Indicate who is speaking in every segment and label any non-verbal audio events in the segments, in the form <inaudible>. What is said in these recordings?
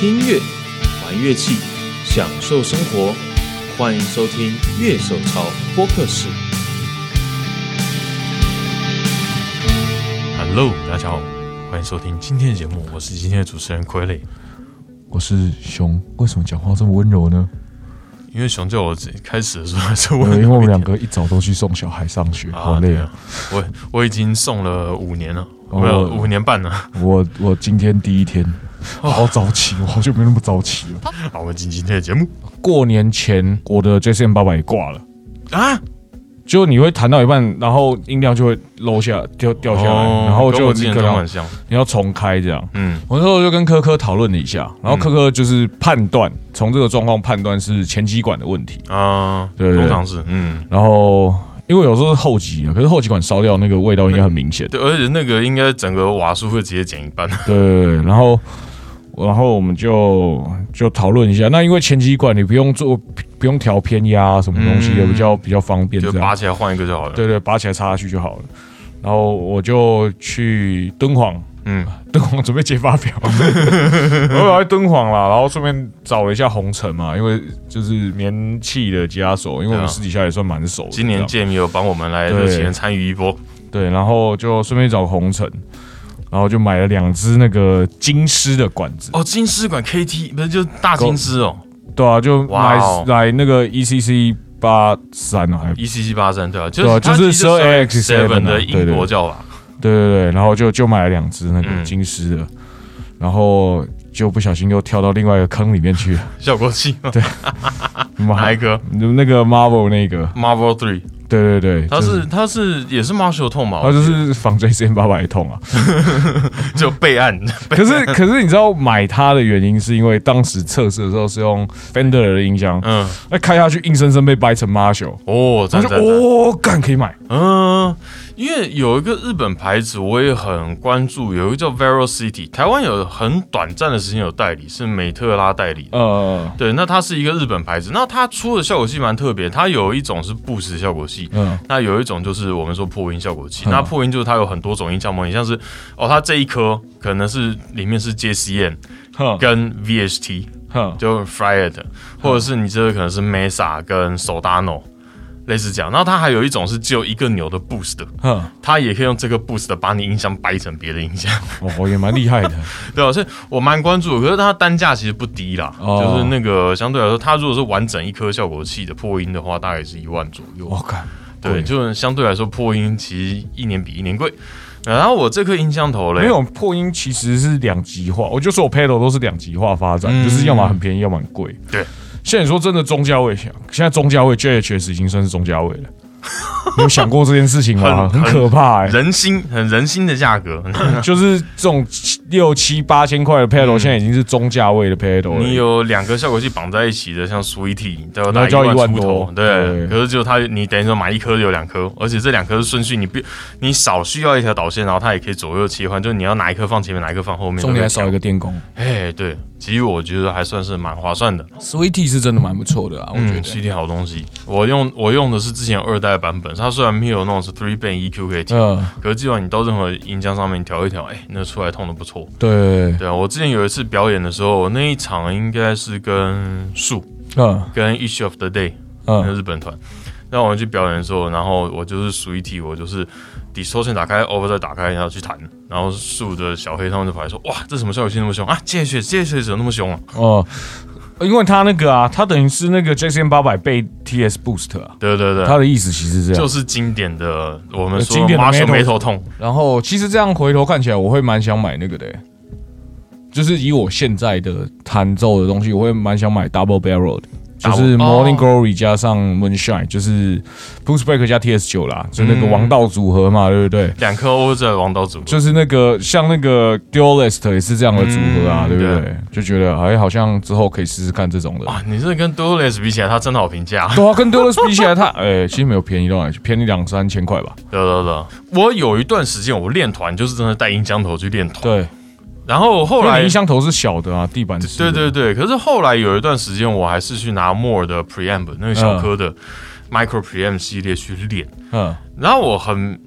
Speaker 1: 听音乐，玩乐器，享受生活。欢迎收听《乐手潮播客室》。
Speaker 2: Hello，大家好，欢迎收听今天的节目，我是今天的主持人傀儡。
Speaker 3: 我是熊，为什么讲话这么温柔呢？
Speaker 2: 因为熊叫我开始的时候还是
Speaker 3: 因
Speaker 2: 我，
Speaker 3: 为因为我们两个一早都去送小孩上学，好累啊！
Speaker 2: 我我已经送了五年了，
Speaker 3: 哦
Speaker 2: 没有五年半了。
Speaker 3: 我我今天第一天，<laughs> 好早起，我好久没那么早起了。
Speaker 2: 好，我们进今天的节目。
Speaker 3: 过年前，我的 JCM 八百也挂了，
Speaker 2: 啊，
Speaker 3: 就你会弹到一半，然后音量就会漏下掉掉下来，
Speaker 2: 哦
Speaker 3: 然后就
Speaker 2: 跟我之前
Speaker 3: 你可能
Speaker 2: 状况很像，
Speaker 3: 你要重开这样。
Speaker 2: 嗯，
Speaker 3: 我那时候就跟科科讨论了一下，然后科科就是判断从这个状况判断是前机管的问题，
Speaker 2: 啊，
Speaker 3: 对对对。
Speaker 2: 通常是，嗯，
Speaker 3: 然后因为有时候是后级啊，可是后级管烧掉那个味道应该很明显。
Speaker 2: 对，而且那个应该整个瓦数会直接减一半，
Speaker 3: 对对对，然后然后我们就就讨论一下。那因为前机管你不用做不用调偏压什么东西的，
Speaker 2: 嗯
Speaker 3: 比较比较方便。
Speaker 2: 就拔起来换一个就好了。
Speaker 3: 对对，拔起来插下去就好了。然后我就去敦煌，
Speaker 2: 嗯，
Speaker 3: 敦煌准备接发表，<laughs> 我跑去敦煌啦，然后顺便找了一下红尘嘛，因为就是棉器的吉他手，因为我们私底下也算蛮熟的。
Speaker 2: 今年
Speaker 3: 这样
Speaker 2: Jam 有帮我们来
Speaker 3: 对
Speaker 2: 热情地参与一波，
Speaker 3: 对，然后就顺便找红尘，然后就买了两只那个金狮的管子。
Speaker 2: 哦，金狮管 KT 不是就大金狮哦？
Speaker 3: 对啊，就买
Speaker 2: 哇哦。
Speaker 3: 来那个 ECC 八三啊，还
Speaker 2: ，ECC 八三对啊，就是
Speaker 3: 就是
Speaker 2: 其实
Speaker 3: 12
Speaker 2: Seven
Speaker 3: X7
Speaker 2: 的英国叫法，
Speaker 3: 对对对，然后就就买了两只那个
Speaker 2: 嗯。
Speaker 3: 金狮的，然后就不小心又跳到另外一个坑里面去了。<laughs>
Speaker 2: 效果器，
Speaker 3: 对。<laughs> 哪
Speaker 2: 哪一个？
Speaker 3: 那个 Marvel 那个
Speaker 2: ，Marvel Three，
Speaker 3: 对对对，
Speaker 2: 它
Speaker 3: 就是
Speaker 2: 它是也是 Marshall 痛嘛，
Speaker 3: 它就是仿 JCM 八百痛啊。<laughs>
Speaker 2: 就 <laughs> 备案，
Speaker 3: 可是可是你知道买它的原因是因为当时测试的时候是用 Fender 的音箱，
Speaker 2: 嗯，
Speaker 3: 那开下去硬生生被掰成 Marshall，
Speaker 2: 哦，
Speaker 3: 他就哦干可以买。
Speaker 2: 嗯，因为有一个日本牌子我也很关注，有一个叫 Vero City，台湾有很短暂的时间有代理，是美特拉代理的。
Speaker 3: 呃
Speaker 2: 对，那它是一个日本牌子，那它出的效果器蛮特别，它有一种是 Boost 效果器，
Speaker 3: 嗯。
Speaker 2: 那有一种就是我们说破音效果器，
Speaker 3: 嗯。
Speaker 2: 那破音就是它有很多种音效模拟，像是哦，它这一颗可能是里面是 JCM
Speaker 3: 哼。
Speaker 2: 跟 VHT，
Speaker 3: 哼。
Speaker 2: 就 Fried，或者是你这个可能是 Mesa 跟 Soldano，类似这样。然后它还有一种是只有一个钮的 Boost，
Speaker 3: 嗯，
Speaker 2: 它也可以用这个 Boost 把你音箱掰成别的音箱，<laughs>
Speaker 3: 哦也蛮厉害的。<laughs>
Speaker 2: 对啊，所以我蛮关注的。可是它单价其实不低啦，
Speaker 3: 哦
Speaker 2: 就是那个相对来说，它如果是完整一颗效果器的破音的话，大概是一万左右。
Speaker 3: 我看
Speaker 2: 对，就是相对来说破音其实一年比一年贵。然后我这颗音箱头嘞，
Speaker 3: 没有破音其实是两极化，我就说我 pedal 都是两极化发展，
Speaker 2: 嗯
Speaker 3: 就是要么很便宜，要么很贵。
Speaker 2: 对，
Speaker 3: 现在你说真的中价位，现在中价位 JHS 已经算是中价位了。你有想过这件事情吗？
Speaker 2: 很
Speaker 3: 很可怕哎、
Speaker 2: 人心很人心的价格，<laughs>
Speaker 3: 就是这种七六七八千块的 pedal，、现在已经是中价位的 pedal
Speaker 2: 你有两个效果器绑在一起的，像 Sweetie 都要
Speaker 3: 那
Speaker 2: 大概一
Speaker 3: 就要一万多，
Speaker 2: 对。
Speaker 3: 对
Speaker 2: 可是就它，你等于说买一颗有两颗，而且这两颗是顺序，你不你少需要一条导线，然后它也可以左右切换，就是你要哪一颗放前面，哪一颗放后面。
Speaker 3: 重点还少一
Speaker 2: 个。
Speaker 3: 个电工。
Speaker 2: 哎，对，其实我觉得还算是蛮划算的。
Speaker 3: Sweetie 是真的蛮不错的啊，我觉
Speaker 2: 嗯
Speaker 3: 得。
Speaker 2: ，CD 好东西。我用我用的是之前二代版本，它虽然没有那种是 three band EQ 可以调，
Speaker 3: 嗯，
Speaker 2: 可是基本上你到任何音箱上面调一调，哎，那出来痛的不错。
Speaker 3: 对，
Speaker 2: 对啊，我之前有一次表演的时候，那一场应该是跟树
Speaker 3: 嗯
Speaker 2: 跟 Each of the Day 那个
Speaker 3: 嗯
Speaker 2: 日本团。那我们去表演的时候，然后我就是属于体，我就是 distortion 打开，over 再打开，然后去弹。然后树的小黑他们就跑来说：“哇，这什么效果器那么凶啊？借血借血怎么那么凶啊
Speaker 3: 哦，因为他那个啊，他等于是那个 JCM 八百倍 TS boost 啊，？”
Speaker 2: 对对对，
Speaker 3: 他的意思其实是这样。
Speaker 2: 就是经典的我们说
Speaker 3: 经典的
Speaker 2: 眉头痛。
Speaker 3: 然后其实这样回头看起来，我会蛮想买那个的欸，就是以我现在的弹奏的东西，我会蛮想买 double barrel 的。就是 Morning
Speaker 2: 哦
Speaker 3: Glory 加上 Moonshine，就是 Bruce Break 加 TS 九啦，就那个
Speaker 2: 嗯
Speaker 3: 王道组合嘛，对不对？
Speaker 2: 两颗欧的王道组合，
Speaker 3: 就是那个像那个 Duelist 也是这样的组合啊，
Speaker 2: 嗯
Speaker 3: 对不对
Speaker 2: 对？
Speaker 3: 就觉得哎，好像之后可以试试看这种的。
Speaker 2: 啊，你这跟 Duelist 比起来，它真的好评价。<laughs>
Speaker 3: 对啊，跟 Duelist 比起来，它 <laughs> 哎，其实没有便宜到哪里去，便宜两三千块吧。
Speaker 2: 对对对，我有一段时间我练团就是真的带音箱头去练团，
Speaker 3: 对，
Speaker 2: 然后后来
Speaker 3: 音箱头是小的啊，地板是
Speaker 2: 对对对，可是后来有一段时间，我还是去拿 More 的 Preamp 那个小颗的 Micro Preamp 系列去练，
Speaker 3: 嗯
Speaker 2: 然后我很。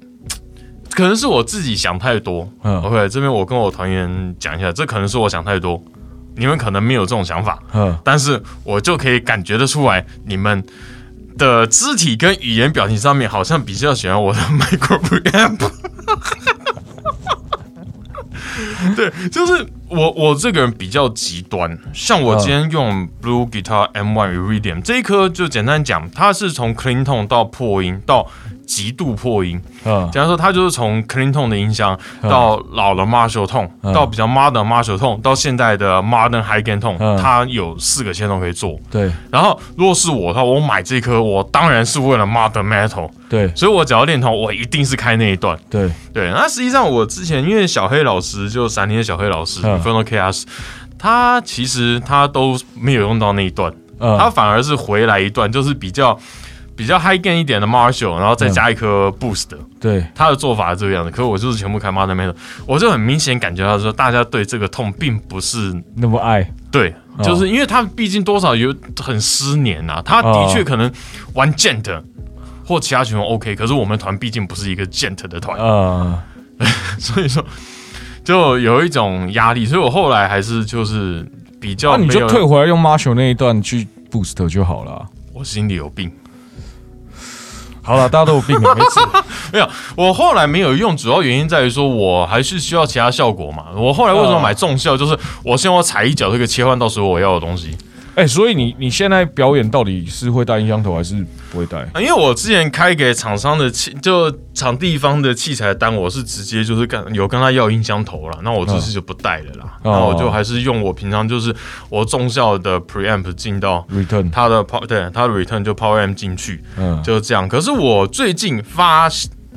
Speaker 2: 可能是我自己想太多。
Speaker 3: 嗯
Speaker 2: OK，这边我跟我团员讲一下，这可能是我想太多。你们可能没有这种想法，
Speaker 3: 嗯，
Speaker 2: 但是我就可以感觉得出来，你们的肢体跟语言表情上面好像比较喜欢我的 <laughs> micro preamp。<laughs> 对，就是我我这个人比较极端，像我今天用 Blue Guitar M1 Iridium 这一颗，就简单讲，它是从 clean tone 到破音到极度破音，
Speaker 3: 嗯。
Speaker 2: 简单说，他就是从 clean tone 的音箱
Speaker 3: 嗯。
Speaker 2: 到老的 Marshall tone，、
Speaker 3: 嗯。
Speaker 2: 到比较 modern Marshall tone，到现在的 modern high gain tone，、
Speaker 3: 嗯。
Speaker 2: 它有四个线都可以做。
Speaker 3: 对。
Speaker 2: 然后，如果是我的话，我买这颗，我当然是为了 modern metal，
Speaker 3: 对。
Speaker 2: 所以我只要练头，我一定是开那一段。
Speaker 3: 对，
Speaker 2: 对，那实际上我之前因为小黑老师就闪灵的小黑老师
Speaker 3: 嗯。
Speaker 2: Inferno Chaos，他其实他都没有用到那一段，
Speaker 3: 嗯。
Speaker 2: 他反而是回来一段，就是比较比较 high gain 一点的 Marshall，然后再加一颗 Boost 的。
Speaker 3: 对。
Speaker 2: 他的做法是这个样子，可是我就是全部开 Modern Metal，我就很明显感觉到说，大家对这个痛并不是
Speaker 3: 那么爱，
Speaker 2: 对，
Speaker 3: 哦。
Speaker 2: 就是因为他毕竟多少有很失年啊，他的确可能玩 Gent 或其他群 OK，可是我们团毕竟不是一个 Gent 的团，
Speaker 3: 呃，<laughs>
Speaker 2: 所以说就有一种压力，所以我后来还是就是比较
Speaker 3: 那你就退回来用 Marshall 那一段去 boost 就好了。
Speaker 2: 我心里有病。
Speaker 3: 好了，大家都有病了，没事。<laughs>
Speaker 2: 没有，我后来没有用，主要原因在于说我还是需要其他效果嘛。我后来为什么买重效，就是我希望我踩一脚就可以切换到所有我要的东西。
Speaker 3: 哎、所以你你现在表演到底是会带音箱头还是不会带？
Speaker 2: 啊因为我之前开给厂商的器，就场地方的器材单，我是直接就是跟有跟他要音箱头了，那我这次就不带了啦，
Speaker 3: 哦
Speaker 2: 那我就还是用我平常就是我中校的 preamp 进到
Speaker 3: Return，
Speaker 2: 他的 power 对他的 return 就 power amp 进去，
Speaker 3: 嗯，
Speaker 2: 就这样。可是我最近发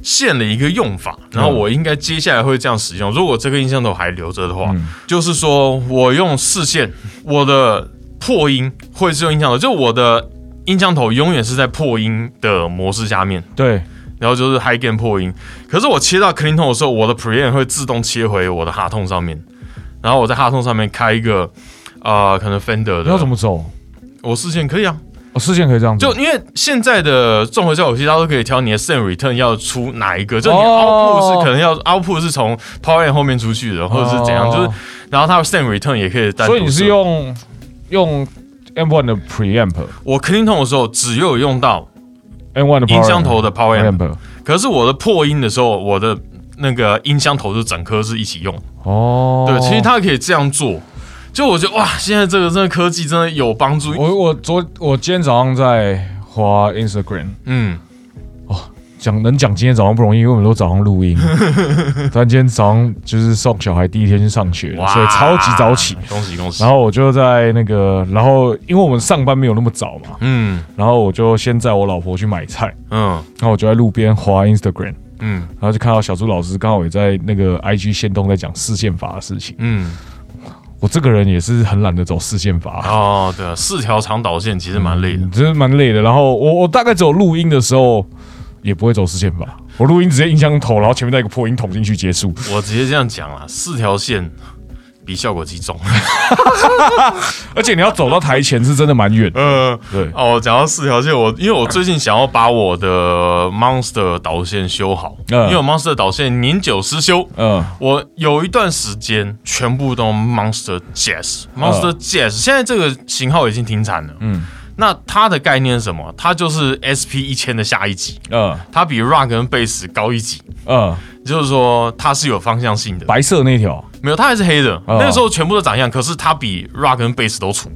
Speaker 2: 现了一个用法，然后我应该接下来会这样使用。如果这个音箱头还留着的话，
Speaker 3: 嗯
Speaker 2: 就是说我用视线，我的破音会是用音箱头，就我的音箱头永远是在破音的模式下面，
Speaker 3: 对，
Speaker 2: 然后就是 high gain 破音。可是我切到 clean tone 的时候，我的 preamp 会自动切回我的 hard tone 上面，然后我在 hard tone 上面开一个呃可能 Fender
Speaker 3: 的要怎，么走？
Speaker 2: 我视线可以啊。
Speaker 3: 哦，视线可以这样子，
Speaker 2: 就因为现在的综合效果器，它都可以挑你的 send return 要出哪一个，就你
Speaker 3: 哦
Speaker 2: output 是可能要 output 是从 power amp 后面出去的，或者是怎样，
Speaker 3: 哦
Speaker 2: 就是然后它的 send return 也可以单独设。
Speaker 3: 所以你是用用 M one 的 preamp，M
Speaker 2: 我 clean tone 的时候，只有用到
Speaker 3: one 的
Speaker 2: 音箱头的 power
Speaker 3: amp，amp，
Speaker 2: 可是我的破音的时候，我的那个音箱头是整颗是一起用。
Speaker 3: 哦，
Speaker 2: 对，其实它可以这样做。就我觉得哇，现在这个真的科技真的有帮助。
Speaker 3: 我我昨我今天早上在滑 Instagram，
Speaker 2: 嗯，
Speaker 3: 讲能讲今天早上不容易，因为我们都早上录音，<laughs> 但今天早上就是送小孩第一天去上学，所以超级早起。
Speaker 2: 恭喜恭喜。
Speaker 3: 然后我就在那个，然后因为我们上班没有那么早嘛，
Speaker 2: 嗯
Speaker 3: 然后我就先载我老婆去买菜，
Speaker 2: 嗯
Speaker 3: 然后我就在路边滑 Instagram，
Speaker 2: 嗯
Speaker 3: 然后就看到小朱老师刚好也在那个 IG 线动在讲视线法的事情。
Speaker 2: 嗯。
Speaker 3: 我这个人也是很懒得走四线法，
Speaker 2: 哦，对啊，四条长导线其实蛮累的。
Speaker 3: 嗯真是蛮累的。然后我我大概只有录音的时候也不会走视线吧，我录音直接音箱头，然后前面带一个破音筒进去结束。
Speaker 2: 我直接这样讲啦，四条线比效果器重。<laughs>
Speaker 3: 而且你要走到台前是真的蛮远嗯。
Speaker 2: 呃，
Speaker 3: 对，
Speaker 2: 哦，讲到四条线，我因为我最近想要把我的 Monster 导线修好，
Speaker 3: 嗯
Speaker 2: 因为我 Monster 导线年久失修。
Speaker 3: 嗯
Speaker 2: 我有一段时间全部都 Monster Jazz，Monster Jazz，、现在这个型号已经停产了。
Speaker 3: 嗯
Speaker 2: 那它的概念是什么？它就是 SP 一千的下一级，
Speaker 3: 嗯
Speaker 2: 它比 Rock 跟 Bass 高一级，
Speaker 3: 嗯，
Speaker 2: 就是说它是有方向性的。
Speaker 3: 白色那条
Speaker 2: 没有，它还是黑的。
Speaker 3: 哦
Speaker 2: 那个时候全部都长一样，可是它比 rock 跟 bass 都粗。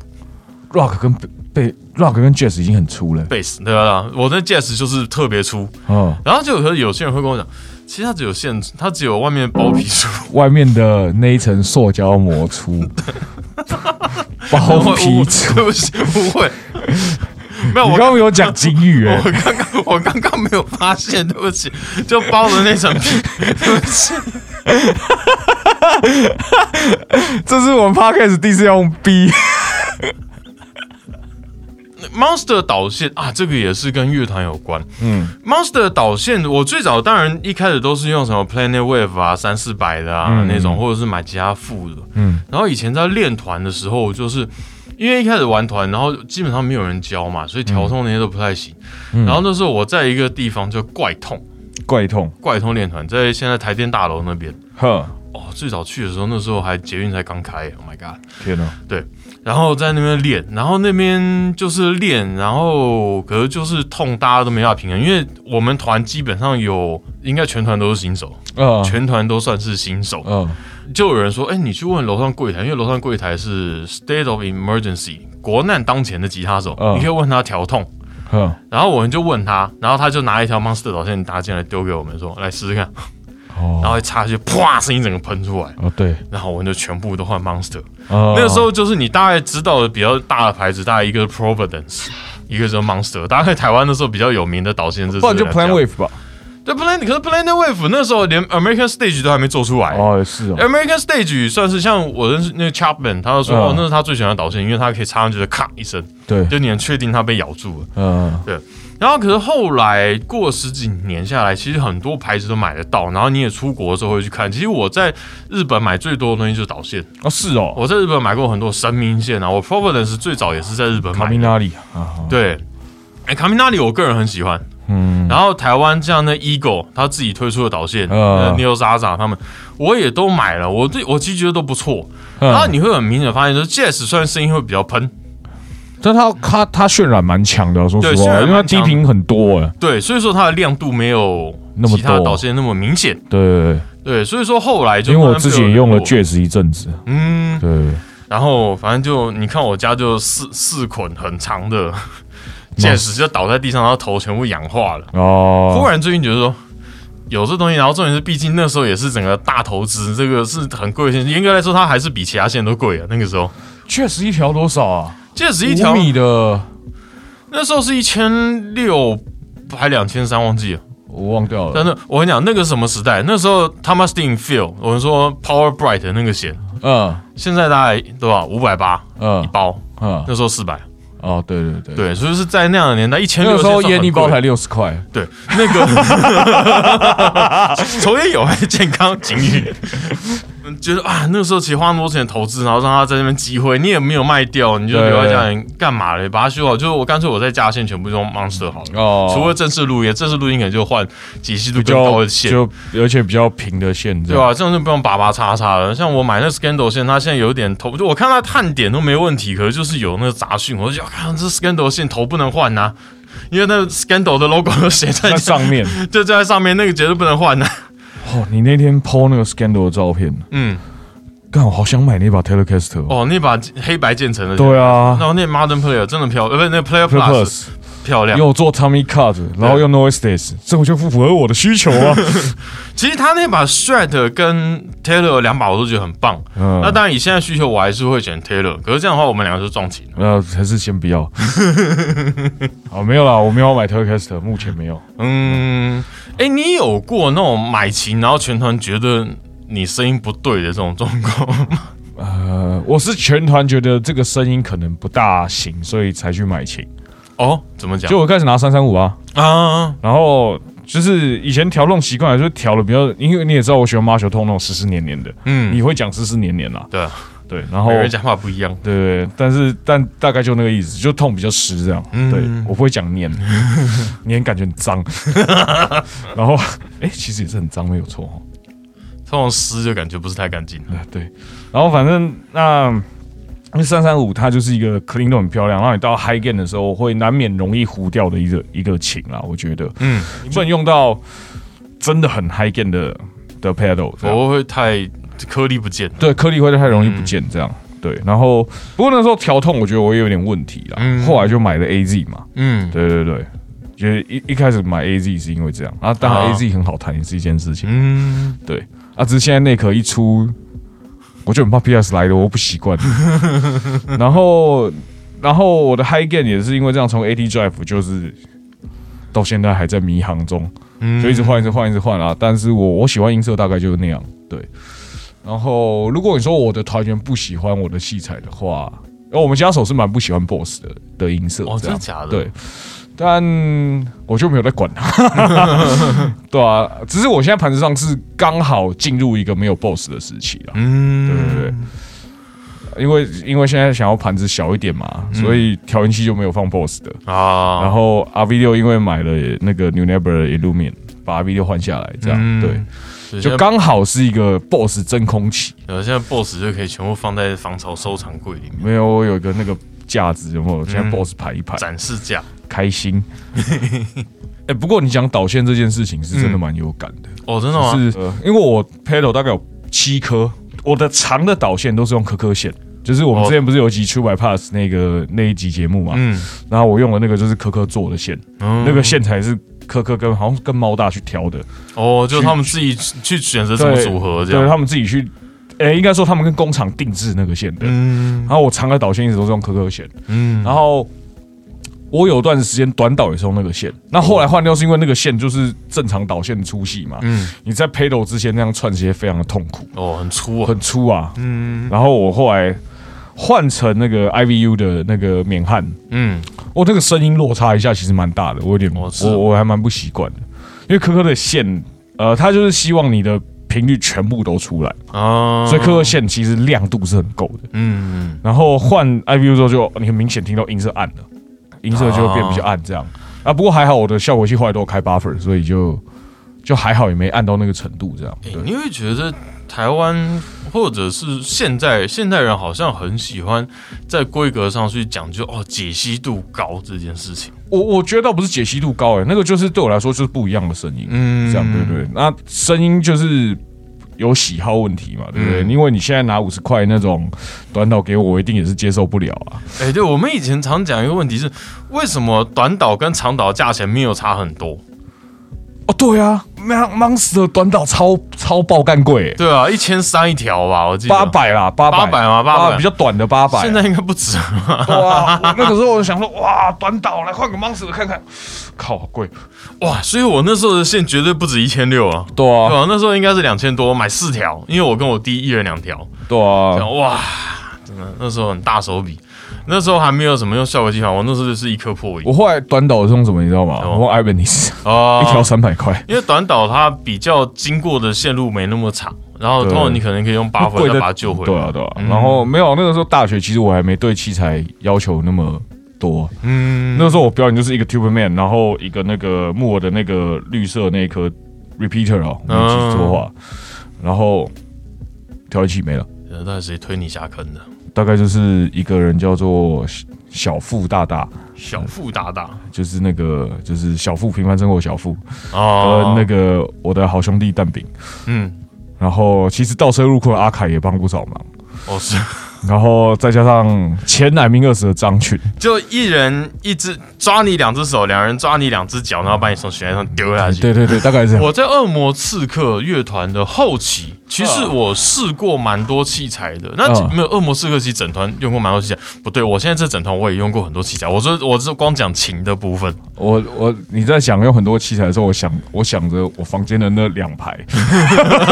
Speaker 3: rock 跟被 rock 跟 jazz 已经很粗了。
Speaker 2: bass 对啊，我的 jazz 就是特别粗。
Speaker 3: 嗯，
Speaker 2: 然后就有有些人会跟我讲，其实它只有线，它只有外面包皮粗。
Speaker 3: 外面的那一层塑胶膜粗，<laughs> 包皮粗。
Speaker 2: 对不起，不会。没有，我
Speaker 3: 刚刚有讲金玉哎、
Speaker 2: 我刚刚我刚刚没有发现，对不起，就包的那层皮，对不起。
Speaker 3: 这是我们 podcast 第一次要用 B。
Speaker 2: Monster 导线啊，这个也是跟乐团有关。
Speaker 3: 嗯
Speaker 2: Monster 导线，我最早当然一开始都是用什么 Planet Wave 啊、三四百的啊、
Speaker 3: 嗯
Speaker 2: 那种，或者是买其他副的。
Speaker 3: 嗯
Speaker 2: 然后以前在练团的时候，就是因为一开始玩团，然后基本上没有人教嘛，所以调痛那些都不太行。
Speaker 3: 嗯。
Speaker 2: 然后那时候我在一个地方叫怪痛，
Speaker 3: 怪痛，
Speaker 2: 怪痛练团，在现在台电大楼那边。
Speaker 3: 呵，
Speaker 2: 哦，最早去的时候，那时候还捷运才刚开，Oh my god！
Speaker 3: 天哪，
Speaker 2: 然后在那边练，然后那边就是练，然后可是就是痛，大家都没法平衡，因为我们团基本上有，应该全团都是新手，
Speaker 3: 啊，
Speaker 2: 全团都算是新手。
Speaker 3: 嗯，
Speaker 2: 就有人说，哎，你去问楼上柜台，因为楼上柜台是 state of emergency 国难当前的吉他手，
Speaker 3: 嗯。
Speaker 2: 你可以问他调痛。
Speaker 3: 嗯，
Speaker 2: 然后我们就问他，然后他就拿一条 monster 导线搭进来丢给我们说，来试试看，然
Speaker 3: 哦，
Speaker 2: 后一插下去，啪，声音整个喷出来，
Speaker 3: 哦，对，
Speaker 2: 然后我们就全部都换 monster。
Speaker 3: 哦，
Speaker 2: 那个时候就是你大概知道的比较大的牌子，大概一个是 Providence，一个是 Monster。大概台湾那时候比较有名的导线，是
Speaker 3: 不然就 Plan Wave 吧，
Speaker 2: 对 Plan，可是 Plan Wave 那时候连 American Stage 都还没做出来。
Speaker 3: 哦，是哦
Speaker 2: ，American Stage 算是像我认识那个 Chapman，他就说、
Speaker 3: 嗯
Speaker 2: 哦，那是他最喜欢的导线，因为它可以插上去的咔一声，
Speaker 3: 对，
Speaker 2: 就你能确定它被咬住了。
Speaker 3: 嗯，对
Speaker 2: 然后可是后来过十几年下来，其实很多牌子都买得到，然后你也出国的时候会去看。其实我在日本买最多的东西就是导线，
Speaker 3: 哦，是哦，
Speaker 2: 我在日本买过很多神明线啊，我 Providence 最早也是在日本买的。
Speaker 3: 米纳里啊，
Speaker 2: 对，哎，卡米纳里我个人很喜欢。
Speaker 3: 嗯，
Speaker 2: 然后台湾像那 Eagle 他自己推出的导线，
Speaker 3: 嗯。
Speaker 2: 呃 Neo Zaza 他们，我也都买了，我对我其实觉得都不错。然后
Speaker 3: 嗯，
Speaker 2: 你会很明显地发现，说 Jazz 虽然声音会比较喷，
Speaker 3: 但它它它渲染蛮强的，说实话，因为
Speaker 2: 它
Speaker 3: 低频很多哎，
Speaker 2: 对，所以说它的亮度没有
Speaker 3: 那么
Speaker 2: 其他
Speaker 3: 多。
Speaker 2: 导线那么明显。
Speaker 3: 对。对
Speaker 2: 对，所以说后来就，
Speaker 3: 因为我
Speaker 2: 慢慢
Speaker 3: 之前也用了 Jazz 一阵子，
Speaker 2: 嗯，
Speaker 3: 对，
Speaker 2: 然后反正就你看我家就四四捆很长的 Jazz 就倒在地上，然后头全部氧化了。哦忽
Speaker 3: 哦，
Speaker 2: 然最近觉得说有这东西，然后重点是，毕竟那时候也是整个大投资，这个是很贵的线。严格来说，它还是比其他线都贵啊。那个时候，
Speaker 3: 确实一条多少啊？
Speaker 2: 戒指一条
Speaker 3: 五米的，
Speaker 2: 那时候是一千六还两千三，忘记了。
Speaker 3: 我忘掉了，
Speaker 2: 但是我跟你讲，那个什么时代？那时候 Thomas Dean Feel，我们说 Power Bright 的那个线，
Speaker 3: 嗯
Speaker 2: 现在大概多少？五百八嗯一
Speaker 3: 嗯
Speaker 2: 包，
Speaker 3: 嗯，
Speaker 2: 那时候四百。
Speaker 3: 哦，对对对，
Speaker 2: 对，所以是在那样的年代，一千六
Speaker 3: 那个时候烟一包才六十块，
Speaker 2: 对，那个。<laughs> 抽烟有害健康警语。觉得啊，那个时候其实花那么多钱投资，然后让他在那边积灰，你也没有卖掉，你就留在家里干嘛嘞？把它修好，就是我干脆我在家线全部用 Monster 好了。
Speaker 3: 哦，
Speaker 2: 除了正式录音，正式录音可能就换解析度
Speaker 3: 比
Speaker 2: 更高的线，
Speaker 3: 就而且比较平的线，
Speaker 2: 对？吧？这样就不用拔拔叉叉了。像我买那 Scandal 线，它现在有点头，就我看它探点都没问题，可是就是有那个杂讯，我就觉得看这 Scandal 线头不能换呐、因为那 Scandal 的 logo 都写在
Speaker 3: 在上面 <laughs>
Speaker 2: 就在上面，那个绝对不能换的。
Speaker 3: 哦，你那天 PO 那个 Scandal 的照片，
Speaker 2: 嗯，
Speaker 3: 干，我好想买那把 Telecaster 哦。
Speaker 2: 哦，那把黑白渐层的，
Speaker 3: 对啊
Speaker 2: 然后那 Modern Player 真的漂亮，呃，不是那 Player
Speaker 3: Plus
Speaker 2: Plus 漂亮。
Speaker 3: 又做 Tommy Cut，然后又 Noiseless，这我就不符合我的需求啊。<laughs>
Speaker 2: 其实他那把 Strat 跟 Taylor 两把我都觉得很棒。
Speaker 3: 嗯
Speaker 2: 那当然以现在需求，我还是会选 Taylor。可是这样的话，我们两个就撞琴了。
Speaker 3: 呃，还是先不要。<laughs> 好，没有啦，我没有买 Telecaster，目前没有。
Speaker 2: 嗯，哎，你有过那种买琴，然后全团觉得你声音不对的这种状况吗？
Speaker 3: 呃，我是全团觉得这个声音可能不大行，所以才去买琴。
Speaker 2: 哦，怎么讲？
Speaker 3: 就我开始拿三三五啊，
Speaker 2: 啊，
Speaker 3: 然后就是以前调弄习惯了，就调的比较，因为你也知道我喜欢马球痛那种湿湿黏黏的，
Speaker 2: 嗯，
Speaker 3: 你会讲湿湿黏黏啦，
Speaker 2: 对啊，
Speaker 3: 对，然后
Speaker 2: 人讲话不一样。
Speaker 3: 对对，但是但大概就那个意思，就痛比较湿这样。
Speaker 2: 嗯
Speaker 3: 对我不会讲黏，<laughs> 黏感觉很脏。<laughs> 然后哎、其实也是很脏，没有错哦。
Speaker 2: 通常湿就感觉不是太干净。
Speaker 3: 呃对，然后反正那因为三三五它就是一个 clean 都很漂亮，然后你到 high gain 的时候会难免容易糊掉的一个一个琴啦，我觉得。
Speaker 2: 嗯，
Speaker 3: 你不能用到真的很 high gain 的的 pedal，
Speaker 2: 我会太颗粒不见。
Speaker 3: 对颗粒会太容易不见这样。对，然后不过那时候调痛，我觉得我也有点问题啦。
Speaker 2: 嗯。
Speaker 3: 后来就买了 AZ 嘛，
Speaker 2: 嗯。
Speaker 3: 对对对，觉得一一开始买 AZ 是因为这样，啊，当然
Speaker 2: 啊。
Speaker 3: AZ 很好弹也是一件事情，
Speaker 2: 嗯，
Speaker 3: 对啊，只是现在内壳一出，我就很怕 PS 来的，我不习惯。<laughs> 然后，然后我的 High Gain 也是因为这样，从 AT Drive 就是到现在还在迷航中，
Speaker 2: 嗯
Speaker 3: 就一直换，一直换，一直换啊。但是我我喜欢音色大概就是那样，对。然后，如果你说我的团员不喜欢我的器材的话，呃我们家手是蛮不喜欢 BOSS 的的音色，
Speaker 2: 哦，
Speaker 3: 这样
Speaker 2: 真的假的？
Speaker 3: 对，但我就没有在管它，<laughs> 对啊，只是我现在盘子上是刚好进入一个没有 BOSS 的时期了，
Speaker 2: 嗯，
Speaker 3: 对对对，因为因为现在想要盘子小一点嘛，所以调音器就没有放 BOSS 的。
Speaker 2: 啊，
Speaker 3: 然后 RV 六因为买了那个 New Neighbor 的 Illumin，把 RV 六换下来，这样、
Speaker 2: 嗯。
Speaker 3: 对，就刚好是一个 BOSS 真空期。
Speaker 2: 呃现在 BOSS 就可以全部放在防潮收藏柜里面。
Speaker 3: 没有，我有一个那个架子，有没有？现在
Speaker 2: 嗯
Speaker 3: BOSS 排一排，
Speaker 2: 展示架。
Speaker 3: 开心。<laughs> 哎、不过你讲导线这件事情是真的蛮有感的，
Speaker 2: 哦，真的吗？
Speaker 3: 是呃，因为我 pedal 大概有七颗，我的长的导线都是用颗颗线。就是我们
Speaker 2: 哦
Speaker 3: 之前不是有一集 True Bypass 那个那一集节目嘛，
Speaker 2: 嗯，
Speaker 3: 然后我用的那个就是颗颗做的线，
Speaker 2: 嗯
Speaker 3: 那个线材是颗颗跟好像是跟猫大去挑的，
Speaker 2: 哦，就他们自己去选择怎么
Speaker 3: 对
Speaker 2: 组合这样。
Speaker 3: 对他们自己去，诶、应该说他们跟工厂定制那个线的。
Speaker 2: 嗯
Speaker 3: 然后我长的导线一直都是用颗颗线，
Speaker 2: 嗯，
Speaker 3: 然后我有段时间短导也是用那个线，那后来换掉是因为那个线就是正常导线粗细嘛，
Speaker 2: 嗯
Speaker 3: 你在 pedal 之前那样串接非常的痛苦，
Speaker 2: 哦，很粗啊。
Speaker 3: 很粗啊。
Speaker 2: 嗯
Speaker 3: 然后我后来换成那个 IVU 的那个免焊，
Speaker 2: 嗯，
Speaker 3: 我这个声音落差一下其实蛮大的，我有点
Speaker 2: 哦
Speaker 3: 我我还蛮不习惯的，因为科科的线，呃，他就是希望你的频率全部都出来，
Speaker 2: 啊，
Speaker 3: 所以刻刻线其实亮度是很够的。
Speaker 2: 嗯
Speaker 3: 然后换 IVU 之后就你很明显听到音色暗了，音色就会变比较暗这样。啊，不过还好我的效果器后来都有开 buffer，所以就就还好，也没暗到那个程度这样。
Speaker 2: 欸
Speaker 3: 对，
Speaker 2: 你会觉得台湾或者是现在现代人好像很喜欢在规格上去讲究哦解析度高这件事情。
Speaker 3: 我我觉得倒不是解析度高诶、那个就是对我来说就是不一样的声音。
Speaker 2: 嗯
Speaker 3: 这样对不对？那声音就是有喜好问题嘛，对不对？
Speaker 2: 嗯
Speaker 3: 因为你现在拿五十块那种短导给我，我一定也是接受不了啊。
Speaker 2: 哎、对我们以前常讲一个问题是，为什么短导跟长导价钱没有差很多？
Speaker 3: 哦，对啊，Mon Monster 短导超超爆干贵、欸，
Speaker 2: 对啊，一千三一条吧，我记得
Speaker 3: 八。百啦，八百
Speaker 2: 800吗800
Speaker 3: 比较短的八百。
Speaker 2: 现在应该不止了？
Speaker 3: 哇，<laughs> 那个时候我就想说，哇，短导来换个 Monster 看看，靠，好贵。
Speaker 2: 哇！所以我那时候的线绝对不止一千六啊。
Speaker 3: 对
Speaker 2: 对啊，那时候应该是两千多，买四条，因为我跟我弟一人两条。
Speaker 3: 对啊，
Speaker 2: 哇，真的那时候很大手笔，那时候还没有什么用效果器嘛，我那时候就是一颗破音
Speaker 3: 我后来短导是用什么，你知道吗？我用 Ibanez，
Speaker 2: 啊
Speaker 3: 一条三百块。
Speaker 2: 因为短导它比较经过的线路没那么长，然后
Speaker 3: 对
Speaker 2: 通常你可能可以用八分再把它救回来。
Speaker 3: 对啊，对啊。
Speaker 2: 嗯
Speaker 3: 然后没有那个时候大学，其实我还没对器材要求那么多。
Speaker 2: 嗯，
Speaker 3: 那时候我表演就是一个 Tube Man，然后一个那个木偶的那个绿色那一颗 Repeater 哦，没有记错的话，然后调音器没了，
Speaker 2: 那到底谁推你下坑的？
Speaker 3: 大概就是一个人叫做小富大大，
Speaker 2: 小富大大
Speaker 3: 就是那个就是小富平凡生活小富，
Speaker 2: 哦
Speaker 3: 呃，那个我的好兄弟蛋饼，
Speaker 2: 嗯，
Speaker 3: 然后其实倒车入库的阿凯也帮不少忙。
Speaker 2: 哦是，
Speaker 3: 然后再加上前乃明二十的张群，
Speaker 2: 就一人一只抓你两只手，两人抓你两只脚，然后把你从悬崖上丢下去。
Speaker 3: 对对对，大概是这样。
Speaker 2: 我在恶魔刺客乐团的后期，其实我试过蛮多器材的。那
Speaker 3: 嗯
Speaker 2: 没有恶魔刺客，其实整团用过蛮多器材。不对，我现在这整团我也用过很多器材。我说我是光讲琴的部分。
Speaker 3: 我我你在想用很多器材的时候，我想我想着我房间的那两排，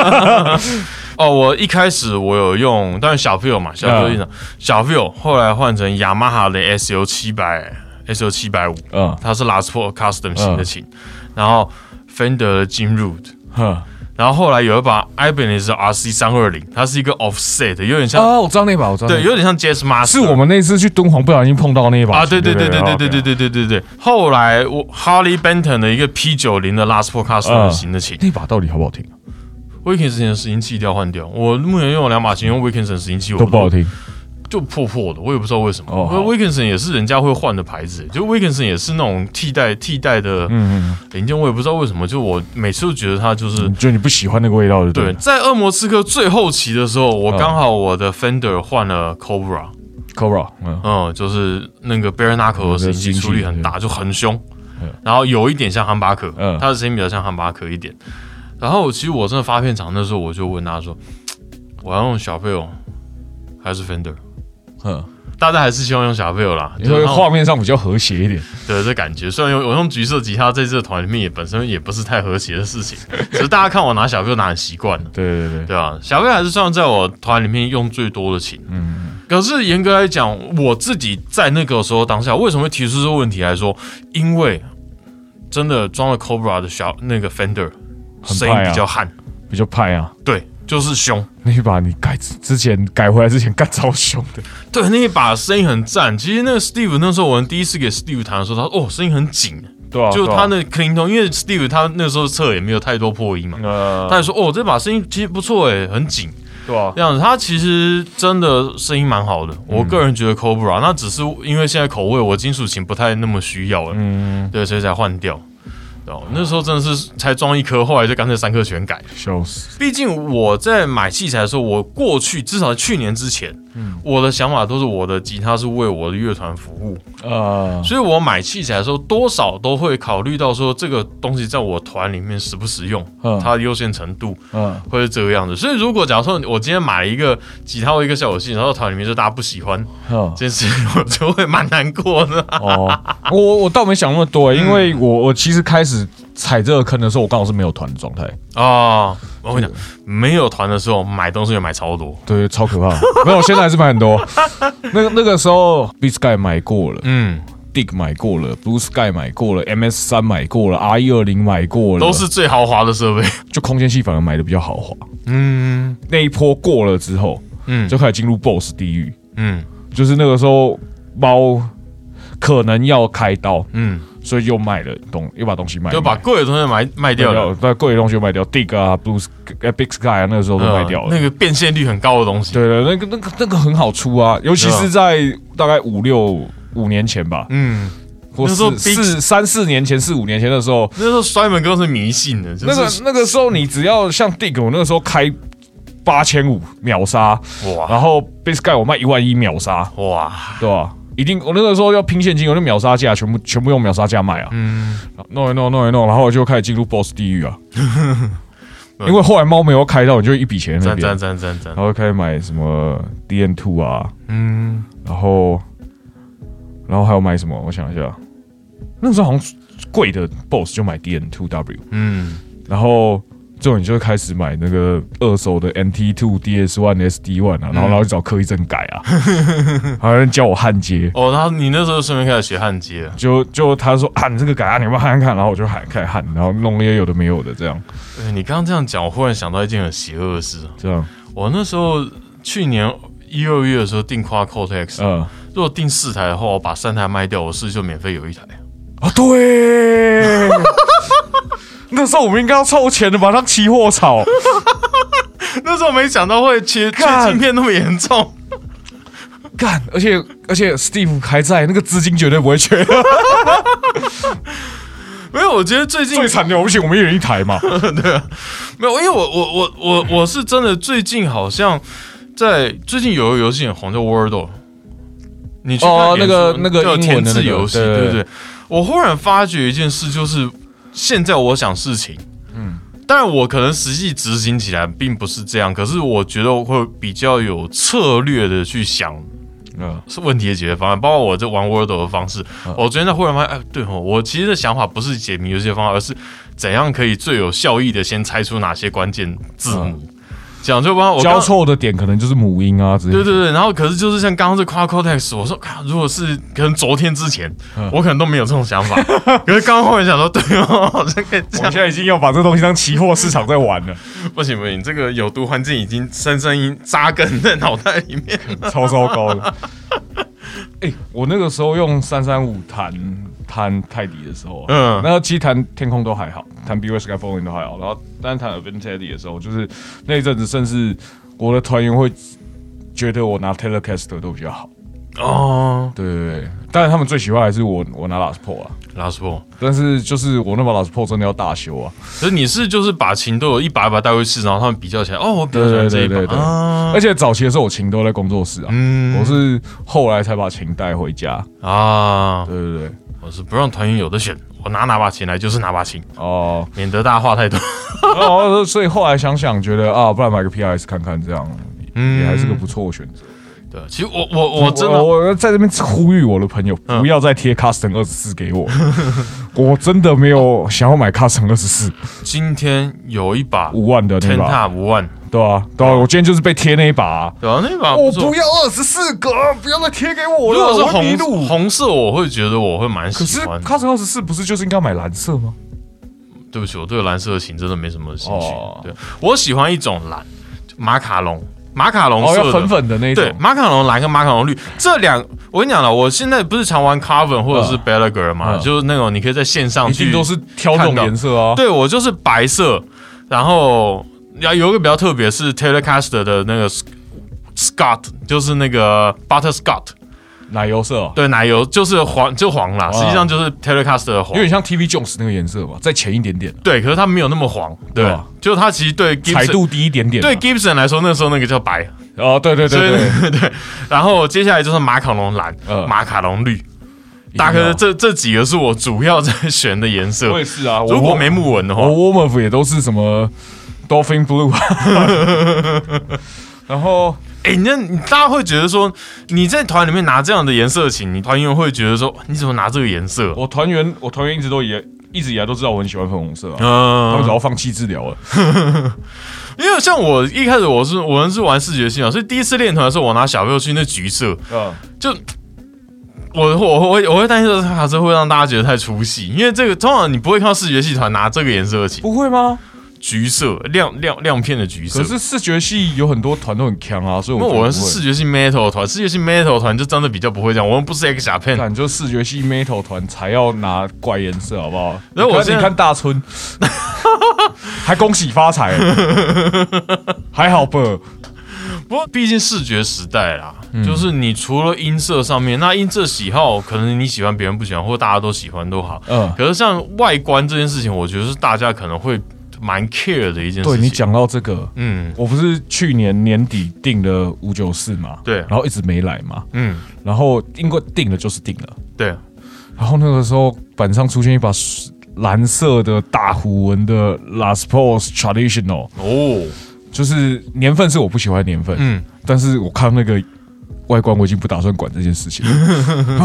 Speaker 3: <laughs>
Speaker 2: 哦，我一开始我有用，但是小 feel 嘛，小 feel 一场，小 feel 后来换成雅马哈的 S U 七百 S U 七百五，
Speaker 3: 嗯
Speaker 2: 它是 Last Four Custom 型的琴，然后 Fender 的 Jim Root。
Speaker 3: 哼，
Speaker 2: 然后后来有一把 Ibanez RC 三二零，它是一个 offset，有点像，
Speaker 3: 哦，我知道那把，我知道，
Speaker 2: 对，有点像 Jazz Master，
Speaker 3: 是我们那次去敦煌不小心碰到那一把
Speaker 2: 啊，对对对对对对对
Speaker 3: 对，
Speaker 2: 对对对对。后来我 Harley Benton 的一个 P 九零的 Last
Speaker 3: 嗯
Speaker 2: 型的琴
Speaker 3: 那把到底好不好听啊
Speaker 2: ？，Wilkinson 的拾音器一定要换掉。我目前用了两把琴，用 Wilkinson 拾音器我
Speaker 3: 都不好听。
Speaker 2: 就破破的，我也不知道为什么。
Speaker 3: 哦好。
Speaker 2: 因为 Wilkinson 也是人家会换的牌子，就 Wilkinson 也是那种替代替代的
Speaker 3: 嗯
Speaker 2: 零件，我也不知道为什么，就我每次都觉得它就是
Speaker 3: 嗯，就你不喜欢那个味道的
Speaker 2: 对，在恶魔刺客最后期的时候，我
Speaker 3: 嗯。
Speaker 2: 刚好我的 Fender 换了
Speaker 3: Cobra，Cobra，嗯，
Speaker 2: 嗯，就是那个 Bare Knuckle 的声音器出力很大，就很凶。
Speaker 3: 嗯，
Speaker 2: 然后有一点像汉巴克，
Speaker 3: 嗯。
Speaker 2: 他的声音比较像汉巴克一点。然后其实我真的发片场那时候，我就问他说，<tsk> 我要用小费哦，还是 Fender？
Speaker 3: 嗯，
Speaker 2: 大家还是希望用小费啦，
Speaker 3: 因为
Speaker 2: 就是
Speaker 3: 画面上比较和谐一点。
Speaker 2: 对这感觉。虽然有我用橘色吉他在这个团里面也本身也不是太和谐的事情，<laughs> 只是大家看我拿小费拿很习惯了。
Speaker 3: 对对对，
Speaker 2: 对啊，小飞还是算在我团里面用最多的琴。嗯，可是严格来讲，我自己在那个时候当下为什么会提出这个问题来说？因为真的装了 Cobra 的小那个 Fender，声音比较悍，
Speaker 3: 比较派啊。
Speaker 2: 对，就是凶。
Speaker 3: 那一把你改之前改回来之前干超凶的，
Speaker 2: 对，那一把声音很赞。其实那个 Steve 那时候我们第一次给 Steve 弹的时候，他说哦声音很紧，
Speaker 3: 对啊，
Speaker 2: 就他那 clean tone，因为 Steve 他那时候测也没有太多破音嘛，
Speaker 3: 呃，
Speaker 2: 他也说哦，这把声音其实不错诶，很紧。
Speaker 3: 对啊，
Speaker 2: 这样子，他其实真的声音蛮好的。我个人觉得 Cobra，那只是因为现在口味我金属琴不太那么需要了，
Speaker 3: 嗯，
Speaker 2: 对，所以才换掉。哦，那时候真的是才装一颗，后来就干脆三颗全改。
Speaker 3: 笑死，
Speaker 2: 毕竟我在买器材的时候，我过去至少去年之前，嗯。我的想法都是我的吉他是为我的乐团服务，
Speaker 3: 啊，
Speaker 2: 所以我买器材的时候多少都会考虑到说这个东西在我团里面实不实用，
Speaker 3: 嗯。
Speaker 2: 它的优先程度
Speaker 3: 嗯，
Speaker 2: 会是这个样子。所以如果假如说我今天买了一个吉他或一个效果器，然后团里面就大家不喜欢
Speaker 3: 嗯。
Speaker 2: 这件事情，我就会蛮难过的。
Speaker 3: 哦，我我倒没想那么多，因为我我其实开始踩这个坑的时候，我刚好是没有团的状态，
Speaker 2: 啊，我跟你讲，没有团的时候买东西也买超多，
Speaker 3: 对，超可怕。<laughs> 没有，现在还是买很多。<laughs> 那个那个时候，B Sky 买过了。
Speaker 2: 嗯
Speaker 3: ，，Dig 买过了，Blue Sky 买过了，MS 三买过了，R 一二零买过了，
Speaker 2: 都是最豪华的设备。
Speaker 3: 就空间系反而买的比较豪华。
Speaker 2: 嗯。
Speaker 3: 那一波过了之后，
Speaker 2: 嗯。
Speaker 3: 就开始进入 BOSS 地狱，
Speaker 2: 嗯。
Speaker 3: 就是那个时候猫可能要开刀，
Speaker 2: 嗯，
Speaker 3: 所以又卖了东，又把东西卖，
Speaker 2: 就把贵的东西买卖掉了，
Speaker 3: 把，贵的东西就卖掉，Dig 啊，Blue Sky、呃 Big Sky 啊，那个时候都卖掉了。
Speaker 2: 嗯那个变现率很高的东西。
Speaker 3: 对对，那个那个那个很好出啊，尤其是在大概五六五年前吧，
Speaker 2: 嗯，
Speaker 3: 或
Speaker 2: 那时候
Speaker 3: 四四三四年前、四五年前的时候，
Speaker 2: 那时候摔门哥是迷信的，就是
Speaker 3: 那个那个时候你只要像 Dig，我那个时候开八千五秒杀，
Speaker 2: 哇。
Speaker 3: 然后 Big Sky 我卖一万一秒杀，
Speaker 2: 哇，
Speaker 3: 对吧？一定，我那个时候要拼现金，我就秒杀价全部全部用秒杀价卖啊，
Speaker 2: 嗯，
Speaker 3: 弄一弄弄一弄，然后我就开始进入 BOSS 地狱啊，<laughs> 因为后来猫没有开到，你就一笔钱那边，然，后开始买什么 DN Two 啊，
Speaker 2: 嗯，
Speaker 3: 然后，然后还有买什么？我想一下，那时候好像贵的 BOSS 就买 DN Two W，
Speaker 2: 嗯，
Speaker 3: 然后之后你就会开始买那个二手的 NT Two DS One SD One 啊，然后然后去找柯一正改啊，还有人教我焊接。
Speaker 2: 哦，然后你那时候顺便开始学焊接了，
Speaker 3: 就就他说啊，你这个改啊，你要不要焊焊看？然后我就喊开始焊，然后弄那些有的没有的，这样。
Speaker 2: 对你刚刚这样讲，我忽然想到一件很邪恶的事，
Speaker 3: 这样，
Speaker 2: 我那时候去年一二月的时候订 Quad Cortex，
Speaker 3: 嗯。
Speaker 2: 如果订四台的话，我把三台卖掉，我是不是就免费有一台。
Speaker 3: 啊，对，<laughs> 那时候我们应该要凑钱的，把它期货炒。<laughs>
Speaker 2: 那时候没想到会缺缺
Speaker 3: 干
Speaker 2: 晶片那么严重。
Speaker 3: 干，而且而且 Steve 还在，那个资金绝对不会缺。<laughs>
Speaker 2: 没有，我觉得最近
Speaker 3: 最惨的，我不行，我们一人一台嘛。<laughs>
Speaker 2: 对没有，因为我我我我我是真的最近好像在最近有个游戏很红叫 Wordle，你去看
Speaker 3: 哦那个那个
Speaker 2: 叫
Speaker 3: 英文的那个
Speaker 2: 填字游戏，
Speaker 3: 对
Speaker 2: 对不对？我忽然发觉一件事，就是现在我想事情，嗯，但我可能实际执行起来并不是这样，可是我觉得我会比较有策略的去想
Speaker 3: 嗯。
Speaker 2: 是问题的解决方案，包括我这玩 Wordle 的方式。我昨天在忽然发现，哎，对哦，我其实的想法不是解谜游戏的方法，而是怎样可以最有效益的先猜出哪些关键字母。讲就帮我刚
Speaker 3: 交错的点可能就是母音啊之类的。
Speaker 2: 对对对，然后可是就是像刚刚这 Quad Cortex，我说，看如果是可能昨天之前，
Speaker 3: 嗯
Speaker 2: 我可能都没有这种想法。<laughs> 可是刚刚忽然想说，对哦，好像可以这样
Speaker 3: 我们现。在已经要把这东西当期货市场在玩了，
Speaker 2: 不行不行，这个有毒环境已经深深扎根在脑袋里面。
Speaker 3: 超糟糕的。哎、我那个时候用三三五弹弹泰迪的时候、啊，
Speaker 2: 嗯。
Speaker 3: 那其实弹天空都还好，弹 B V Sky Falling 都还好，然后但是弹 a v e n t e d y 的时候，就是那一阵子，甚至我的团员会觉得我拿 Telecaster 都比较好。
Speaker 2: 哦。
Speaker 3: 对对对，当然他们最喜欢还是我我拿 Last Pro 啊
Speaker 2: ，，Last Ball。
Speaker 3: 但是就是我那把 Last Pro 真的要大修啊，
Speaker 2: 可是你是就是把琴都有一把一把带回去，然后他们比较起来，哦，我比较喜欢这一把。
Speaker 3: 对对对对。
Speaker 2: 啊。
Speaker 3: 而且早期的时候我琴都在工作室啊，
Speaker 2: 嗯。
Speaker 3: 我是后来才把琴带回家。
Speaker 2: 啊，
Speaker 3: 对对对，
Speaker 2: 我是不让团员有的选，我拿哪把琴来就是哪把琴，
Speaker 3: 哦，
Speaker 2: 免得大家话太多。
Speaker 3: 然后所以后来想想，觉得啊，不然买个 PRS 看看，这样
Speaker 2: 嗯
Speaker 3: 也还是个不错的选择。
Speaker 2: 对，其实我我我真的
Speaker 3: 我我在这边呼吁我的朋友，
Speaker 2: 嗯
Speaker 3: 不要再贴 Custom 二十四给我，<laughs> 我真的没有想要买 Custom 二十四
Speaker 2: 今天有一把
Speaker 3: 五万的那
Speaker 2: Ten
Speaker 3: 把
Speaker 2: ，Top 五万，
Speaker 3: 对啊，对啊，我今天就是被贴那一把啊，
Speaker 2: 对啊，那把不
Speaker 3: 我不。要二十四格，不要再贴给我了，
Speaker 2: 如果是红。红色，我会觉得我会蛮
Speaker 3: 可是
Speaker 2: 喜欢。
Speaker 3: Custom 二十四不是就是应该买蓝色吗？
Speaker 2: 对不起，我对蓝色的琴真的没什么兴趣。
Speaker 3: 哦
Speaker 2: 对我喜欢一种蓝，马卡龙。马卡龙
Speaker 3: 哦，
Speaker 2: 色
Speaker 3: 粉粉的那种。
Speaker 2: 对，，马卡龙蓝跟马卡龙绿。这两，我跟你讲了，我现在不是常玩 Carven 或者是
Speaker 3: 嗯
Speaker 2: Bellager 嘛，
Speaker 3: 嗯。
Speaker 2: 就是那种你可以在线上去，
Speaker 3: 一定都是挑这种颜色啊。
Speaker 2: 对我就是白色，然后要有一个比较特别是 Telecaster 的那个 Scott，就是那个 Butter Scott，
Speaker 3: 奶油色哦，
Speaker 2: 对，奶油就是黄就黄啦，实际上就是 Telecaster 的黄。
Speaker 3: 有。点像 TV Jones 那个颜色吧，再浅一点点，
Speaker 2: 对，可是它没有那么黄，对
Speaker 3: 对啊，
Speaker 2: 就它其实对
Speaker 3: 彩
Speaker 2: Gibson
Speaker 3: 度低一点点啊。
Speaker 2: 对 Gibson 来说，那时候那个叫白，
Speaker 3: 哦，对对对对，
Speaker 2: 对。<laughs> 对。然后接下来就是马卡龙蓝、
Speaker 3: 呃
Speaker 2: 马卡龙绿，大概
Speaker 3: 要。
Speaker 2: 这这几个是我主要在选的颜色。
Speaker 3: 我。也是啊。我
Speaker 2: 如果没木纹的话，
Speaker 3: 我 Warm Up 也都是什么 Dolphin Blue，<laughs> 然后
Speaker 2: 哎、那你大家会觉得说你在团里面拿这样的颜色琴，你团员会觉得说你怎么拿这个颜色？
Speaker 3: 我团员我团员一直都也一直以来都知道我很喜欢粉红色啊，他们
Speaker 2: 嗯
Speaker 3: 早要放弃治疗了。<laughs>
Speaker 2: 因为像我一开始我是我们是玩视觉系嘛，所以第一次练团的时候，我拿小朋友去那橘色，
Speaker 3: 嗯，
Speaker 2: 就我我我会我会担心这卡车会让大家觉得太出戏，因为这个通常你不会看到视觉系团拿这个颜色的琴，
Speaker 3: 不会吗？
Speaker 2: 橘色亮亮亮片的橘色
Speaker 3: 可。是视觉系有很多团都很强啊，所以
Speaker 2: 我们是视觉系 metal 团，视觉系 metal 团就真的比较不会这样，我们不是 X 小片，
Speaker 3: 你就视觉系 metal 团才要拿怪颜色，好不好？
Speaker 2: 然后我现在
Speaker 3: 你看大春，<laughs> 还恭喜发财，<laughs> 还好吧？
Speaker 2: 不过毕竟视觉时代啦，
Speaker 3: 嗯
Speaker 2: 就是你除了音色上面，那音色喜好可能你喜欢，别人不喜欢，或大家都喜欢都好。
Speaker 3: 嗯，
Speaker 2: 可是像外观这件事情，我觉得是大家可能会蛮 care 的一件事情。
Speaker 3: 对你，讲到这个，
Speaker 2: 嗯。
Speaker 3: 我不是去年年底订了五九四嘛，
Speaker 2: 对。
Speaker 3: 然后一直没来嘛，
Speaker 2: 嗯，
Speaker 3: 然后因为订了就是订了，
Speaker 2: 对，
Speaker 3: 然后那个时候板上出现一把蓝色的大虎纹的 Las Pos Traditional，
Speaker 2: 哦，
Speaker 3: 就是年份是我不喜欢的年份，
Speaker 2: 嗯，
Speaker 3: 但是我看那个外观，我已经不打算管这件事情了。<laughs> 然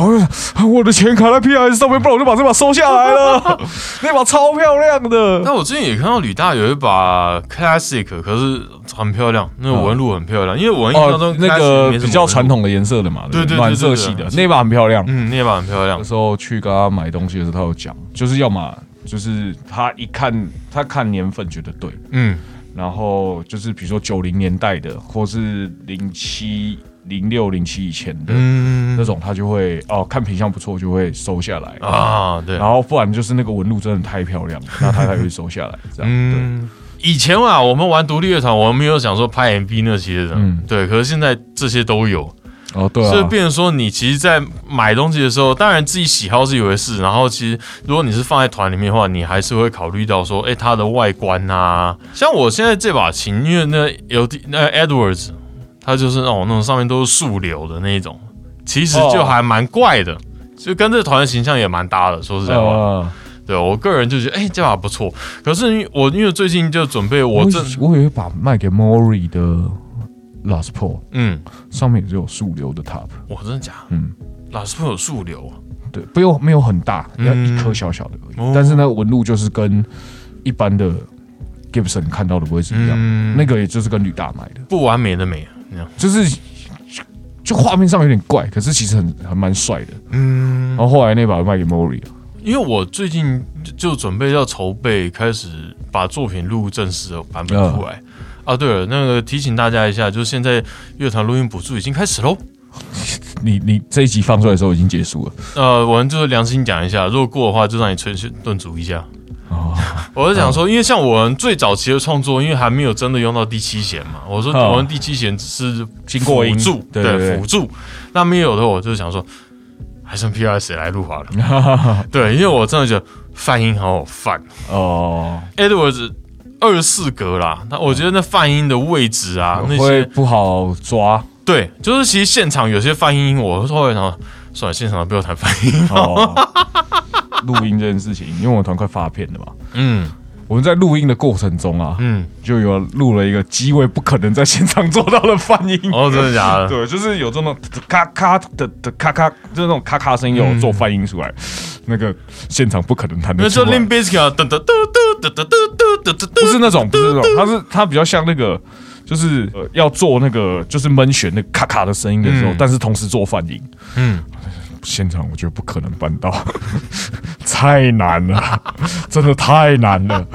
Speaker 3: 后我的钱卡在 PS 上面，不然我就把这把收下来了。<laughs> 那把超漂亮的，
Speaker 2: 那我之前也看到吕大有一把 Classic，可是很漂亮，那个纹路很漂亮，因为我印象中
Speaker 3: 哦，那个比较传统的颜色的嘛，
Speaker 2: 对
Speaker 3: 暖色系的那把很漂亮。
Speaker 2: 嗯，那把很漂亮
Speaker 3: 那，时候去跟他买东西的时候，他有讲，就是要么就是他一看他看年份觉得对，
Speaker 2: 嗯
Speaker 3: 然后就是比如说九零年代的，或是零七、零六、零七以前的、
Speaker 2: 嗯。
Speaker 3: 那种，他就会哦看品相不错就会收下来。
Speaker 2: 啊，对，
Speaker 3: 然后不然就是那个纹路真的太漂亮了，那他 <laughs> 才会收下来。这样，
Speaker 2: 嗯，以前啊，我们玩独立乐团，我们没有想说拍 MV 那些的，
Speaker 3: 嗯。
Speaker 2: 对。可是现在这些都有，
Speaker 3: 哦，对啊，
Speaker 2: 所以变成说，你其实，在买东西的时候，当然自己喜好是一回事，然后其实如果你是放在团里面的话，你还是会考虑到说，哎，它的外观啊，像我现在这把琴，因为那有那 Edwards，它就是那种那种上面都是树瘤的那一种，其实就还蛮怪的。就跟这个团的形象也蛮搭的，说实在话，
Speaker 3: 呃，
Speaker 2: 对我个人就觉得，哎、这把不错。可是我因为最近就准备我这
Speaker 3: 我有一把卖给 Mori 的 Last Pro，
Speaker 2: 嗯，
Speaker 3: 上面也是有树瘤的 top，
Speaker 2: 我真的假？的？
Speaker 3: 嗯，
Speaker 2: 老师会有树瘤？啊，
Speaker 3: 对，不用没有很大，要
Speaker 2: 嗯
Speaker 3: 一颗小小的而已，
Speaker 2: 哦。
Speaker 3: 但是那个纹路就是跟一般的 Gibson 看到的不会是一样，
Speaker 2: 嗯
Speaker 3: 那个也就是跟吕大买的，
Speaker 2: 不完美的美，
Speaker 3: 就是就画面上有点怪，可是其实很还蛮帅的。
Speaker 2: 嗯
Speaker 3: 然，后后来那把卖给 Mori 了，
Speaker 2: 因为我最近就就准备要筹备，开始把作品录正式的版本出来。啊，对了，那个提醒大家一下，就是现在乐团录音补助已经开始喽。<laughs>
Speaker 3: 你你这一集放出来的时候已经结束了
Speaker 2: 呃，我们就是良心讲一下，如果过的话，就让你吹顿足一下。
Speaker 3: 哦，
Speaker 2: 我是想说，因为像我们最早期的创作，因为还没有真的用到第七弦嘛，我说
Speaker 3: 嗯。
Speaker 2: 我们第七弦只是
Speaker 3: 经过音。
Speaker 2: 辅助，
Speaker 3: 对
Speaker 2: 辅助。那没有的，我就想说，还剩 P R 谁来录好了？<laughs> 对，因为我真的觉得泛音好好泛
Speaker 3: 哦
Speaker 2: ，，Edwards 二四格啦，那我觉得那泛音的位置啊，那些
Speaker 3: 会不好抓。
Speaker 2: 对，就是其实现场有些泛音，我后来想说，算了，现场不要谈泛音。<laughs>
Speaker 3: 哦。录音这件事情，因为我们团快发片了嘛，
Speaker 2: 嗯
Speaker 3: 我们在录音的过程中啊，
Speaker 2: 嗯，
Speaker 3: 就有录了一个机位不可能在现场做到的翻音。
Speaker 2: 哦，真的假的？<laughs>
Speaker 3: 对，就是有这种咔咔的的咔咔，就是那种咔咔声音有做翻音出来，那个现场不可能弹得出来
Speaker 2: Limp。Bizkit 噔噔嘟嘟嘟嘟嘟嘟嘟嘟，
Speaker 3: 不是那种，不是那种，它是它比较像那个，就是、呃、要做那个就是闷弦那咔咔的声音的时候，
Speaker 2: 嗯
Speaker 3: 但是同时做泛音。
Speaker 2: 嗯，
Speaker 3: 现场我觉得不可能办到，<laughs> 太难了，<laughs> 真的太难了。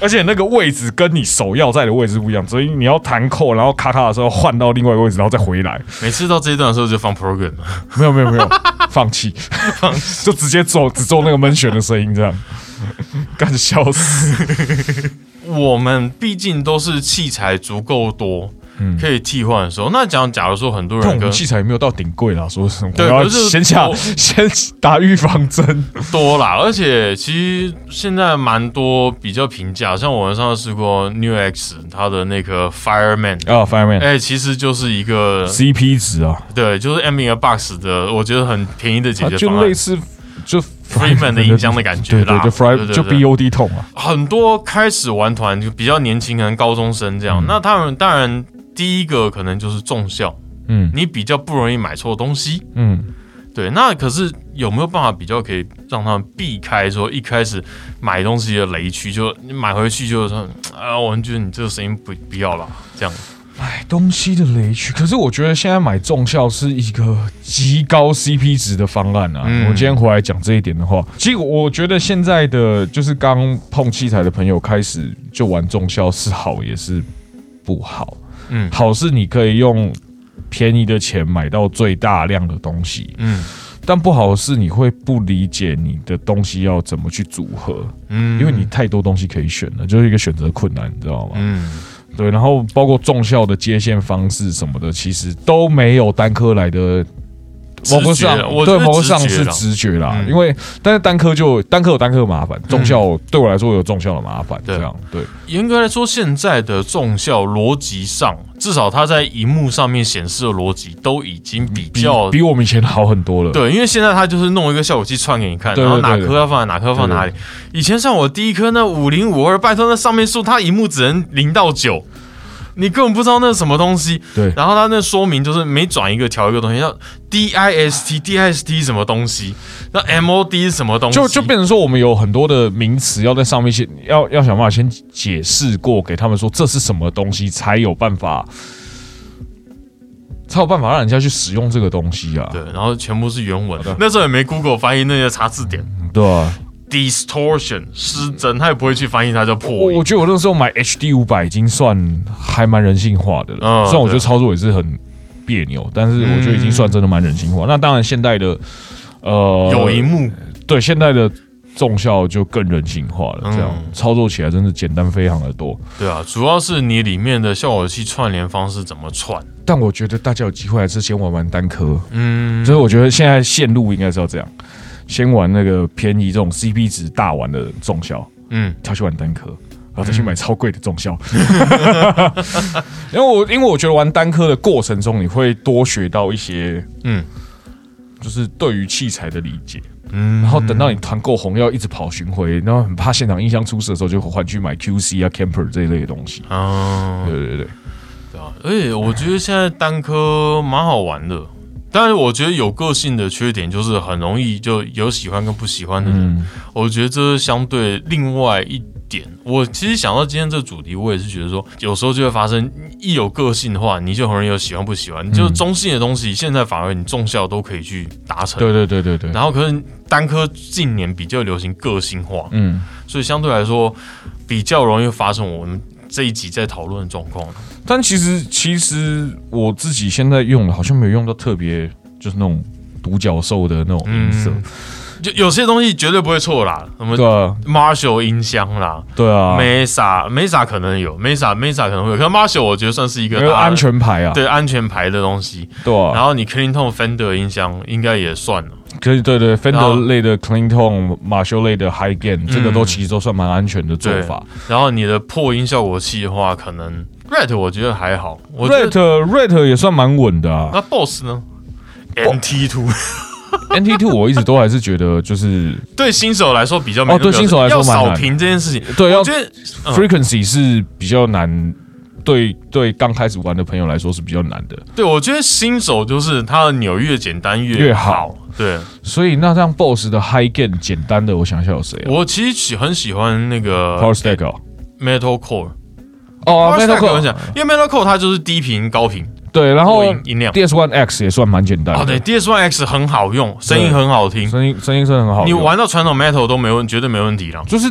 Speaker 3: 而且那个位置跟你手要在的位置不一样，所以你要弹扣，然后咔咔的时候换到另外一个位置，然后再回来。
Speaker 2: 每次到这一段的时候就放 program 了，
Speaker 3: 没有没有没有，<laughs> 放弃，放弃，就直接做只做那个闷旋的声音，这样，干笑死。
Speaker 2: 我们毕竟都是器材足够多，可以替换的时候，那讲假如说很多人跟
Speaker 3: 但我们器材也没有到顶贵啦，说什么？
Speaker 2: 对
Speaker 3: 我要
Speaker 2: 可是
Speaker 3: 先下先打预防针。
Speaker 2: 多啦，而且其实现在蛮多比较平价，像我们上次试过 New X 它的那个 Fireman，
Speaker 3: 啊，Fireman
Speaker 2: 哎、其实就是一个
Speaker 3: CP 值啊，
Speaker 2: 对，就是 M 1 Box 的，我觉得很便宜的解
Speaker 3: 它
Speaker 2: 决方案
Speaker 3: 就类。似就
Speaker 2: Freeman 的音箱的感觉
Speaker 3: 对对，
Speaker 2: 啦对对对
Speaker 3: BOD 痛啊。
Speaker 2: 很多开始玩团就比较年轻，可能高中生这样，那他们当然第一个可能就是重效，
Speaker 3: 嗯
Speaker 2: 你比较不容易买错东西。
Speaker 3: 嗯，
Speaker 2: 对，那可是有没有办法比较可以让他们避开说一开始买东西的雷区？就你买回去就说啊，我们觉得你这个声音不不要了，这样。
Speaker 3: 买东西的雷区，可是我觉得现在买重效是一个极高 CP 值的方案啊。
Speaker 2: 嗯
Speaker 3: 我今天回来讲这一点的话，其实我觉得现在的就是刚碰器材的朋友开始就玩重效是好也是不好。
Speaker 2: 嗯
Speaker 3: 好是你可以用便宜的钱买到最大量的东西，
Speaker 2: 嗯
Speaker 3: 但不好的是你会不理解你的东西要怎么去组合，
Speaker 2: 嗯
Speaker 3: 因为你太多东西可以选了，就是一个选择困难，你知道吗？
Speaker 2: 嗯
Speaker 3: 对，然后包括重效的接线方式什么的，其实都没有单科来的。某个上对
Speaker 2: 得
Speaker 3: 某个上是
Speaker 2: 直觉啦
Speaker 3: 因为但是单科就单科有单科的麻烦，重效对我来说有重效的麻烦，
Speaker 2: 对。
Speaker 3: 这样对。
Speaker 2: 严格来说，现在的重效逻辑上，至少它在荧幕上面显示的逻辑都已经比
Speaker 3: 比
Speaker 2: 较
Speaker 3: 比我们以前好很多了。
Speaker 2: 对，因为现在它就是弄一个效果器串给你看，
Speaker 3: 对
Speaker 2: 然后哪颗要放在哪颗放哪里。以前像我第一颗那五零五二，拜托那上面数它荧幕只能零到九，你根本不知道那是什么东西。
Speaker 3: 对
Speaker 2: 然后他那说明就是每转一个调一个东西，要 DIST DIST 什么东西，那 MOD 是什么东西，
Speaker 3: 就就变成说，我们有很多的名词要在上面先要要想办法先解释过，给他们说这是什么东西，才有办法，才有办法让人家去使用这个东西啊。
Speaker 2: 对，然后全部是原文
Speaker 3: 的，
Speaker 2: 那时候也没 Google 翻译，那些查字典。
Speaker 3: 对啊，
Speaker 2: distortion 失真，他也不会去翻译他叫破音。
Speaker 3: 我我觉得我那时候买 HD 五百已经算还蛮人性化的了，
Speaker 2: 嗯
Speaker 3: 虽然我觉得操作也是很别扭，但是我觉得已经算真的蛮人性化。那当然，现代的呃
Speaker 2: 有荧幕，
Speaker 3: 对现代的重效就更人性化了，这样、
Speaker 2: 嗯
Speaker 3: 操作起来真的简单非常的多。
Speaker 2: 对啊，主要是你里面的效果器串联方式怎么串。
Speaker 3: 但我觉得大家有机会还是先玩玩单颗，
Speaker 2: 嗯，
Speaker 3: 所以我觉得现在线路应该是要这样，先玩那个便宜这种 CP 值大玩的重效，
Speaker 2: 嗯
Speaker 3: 跳去玩单科，然后再去买超贵的重效。<laughs> 因为我因为我觉得玩单科的过程中，你会多学到一些，
Speaker 2: 嗯
Speaker 3: 就是对于器材的理解。
Speaker 2: 嗯，
Speaker 3: 然后等到你团购红，要一直跑巡回，然后很怕现场音箱出事的时候，就换去买 QC 啊、Camper 这一类的东西。
Speaker 2: 哦，
Speaker 3: 对对对，
Speaker 2: 对啊，而且我觉得现在单科蛮好玩的。但是我觉得有个性的缺点就是很容易就有喜欢跟不喜欢的人，
Speaker 3: 嗯，
Speaker 2: 我觉得这是相对另外一点。我其实想到今天这主题，我也是觉得说，有时候就会发生，一有个性的话，你就很容易有喜欢不喜欢。就是中性的东西，现在反而你重效都可以去达成。
Speaker 3: 对对对对对。
Speaker 2: 然后可能单科近年比较流行个性化，
Speaker 3: 嗯，
Speaker 2: 所以相对来说比较容易发生我们这一集在讨论的状况。
Speaker 3: 但其实其实我自己现在用的好像没有用到特别，就是那种独角兽的那种音色。
Speaker 2: 嗯就有些东西绝对不会错啦，什么，Marshall 音箱啦
Speaker 3: 对啊
Speaker 2: ，，Mesa Mesa 可能有，Mesa Mesa 可能会有，可是 Marshall 我觉得算是一个
Speaker 3: 安全牌啊，
Speaker 2: 对安全牌的东西。
Speaker 3: 对啊。
Speaker 2: 然后你 Cleantone Fender 音箱应该也算了，
Speaker 3: 可以对对，Fender 类的 Clean Tone、马修类的 High Gain，这个都其实都算蛮安全的做法。
Speaker 2: 然后你的破音效果器的话，可能 Red 我觉得还好，我觉
Speaker 3: Red
Speaker 2: 得
Speaker 3: Red 也算蛮稳的啊。
Speaker 2: 那 Boss 呢？MT Two <laughs>
Speaker 3: NT Two 我一直都还是觉得就是 <laughs>
Speaker 2: 对新手来说比较没
Speaker 3: 哦对新手来说
Speaker 2: 要
Speaker 3: 蛮难
Speaker 2: 扫屏这件事情，
Speaker 3: 对要
Speaker 2: 我觉得嗯
Speaker 3: Frequency 是比较难，对对刚开始玩的朋友来说是比较难的。
Speaker 2: 对我觉得新手就是它的钮越简单越
Speaker 3: 越好
Speaker 2: 对
Speaker 3: 所以那这样 Boss 的 High Gain 简单的，我想一下有谁啊
Speaker 2: 我其实喜很喜欢那个
Speaker 3: ？Power Stack 哦
Speaker 2: ，Metal Core。
Speaker 3: 哦 Metal Core
Speaker 2: 想，因为 Metal Core 它就是低频高频
Speaker 3: 对，然后
Speaker 2: 音音量。
Speaker 3: DS One X 也算蛮简单
Speaker 2: 哦，对，，DS One X 很好用，声音很好听，
Speaker 3: 声音声音是很好。
Speaker 2: 你玩到传统 Metal 都没问，绝对没问题啦。
Speaker 3: 就是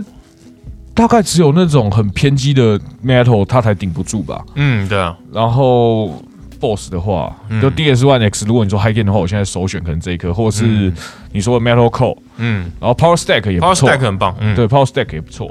Speaker 3: 大概只有那种很偏激的 metal 它才顶不住吧。
Speaker 2: 嗯，对啊，
Speaker 3: 然后 boss 的话，
Speaker 2: 嗯
Speaker 3: 就 DS One X，如果你说 high gain 的话，我现在首选可能这一颗，或者是
Speaker 2: 嗯
Speaker 3: 你说的 metal core，
Speaker 2: 嗯
Speaker 3: 然后 power stack 也不
Speaker 2: ，Power
Speaker 3: 错
Speaker 2: Stack 很棒，嗯，
Speaker 3: 对 power stack 也不错。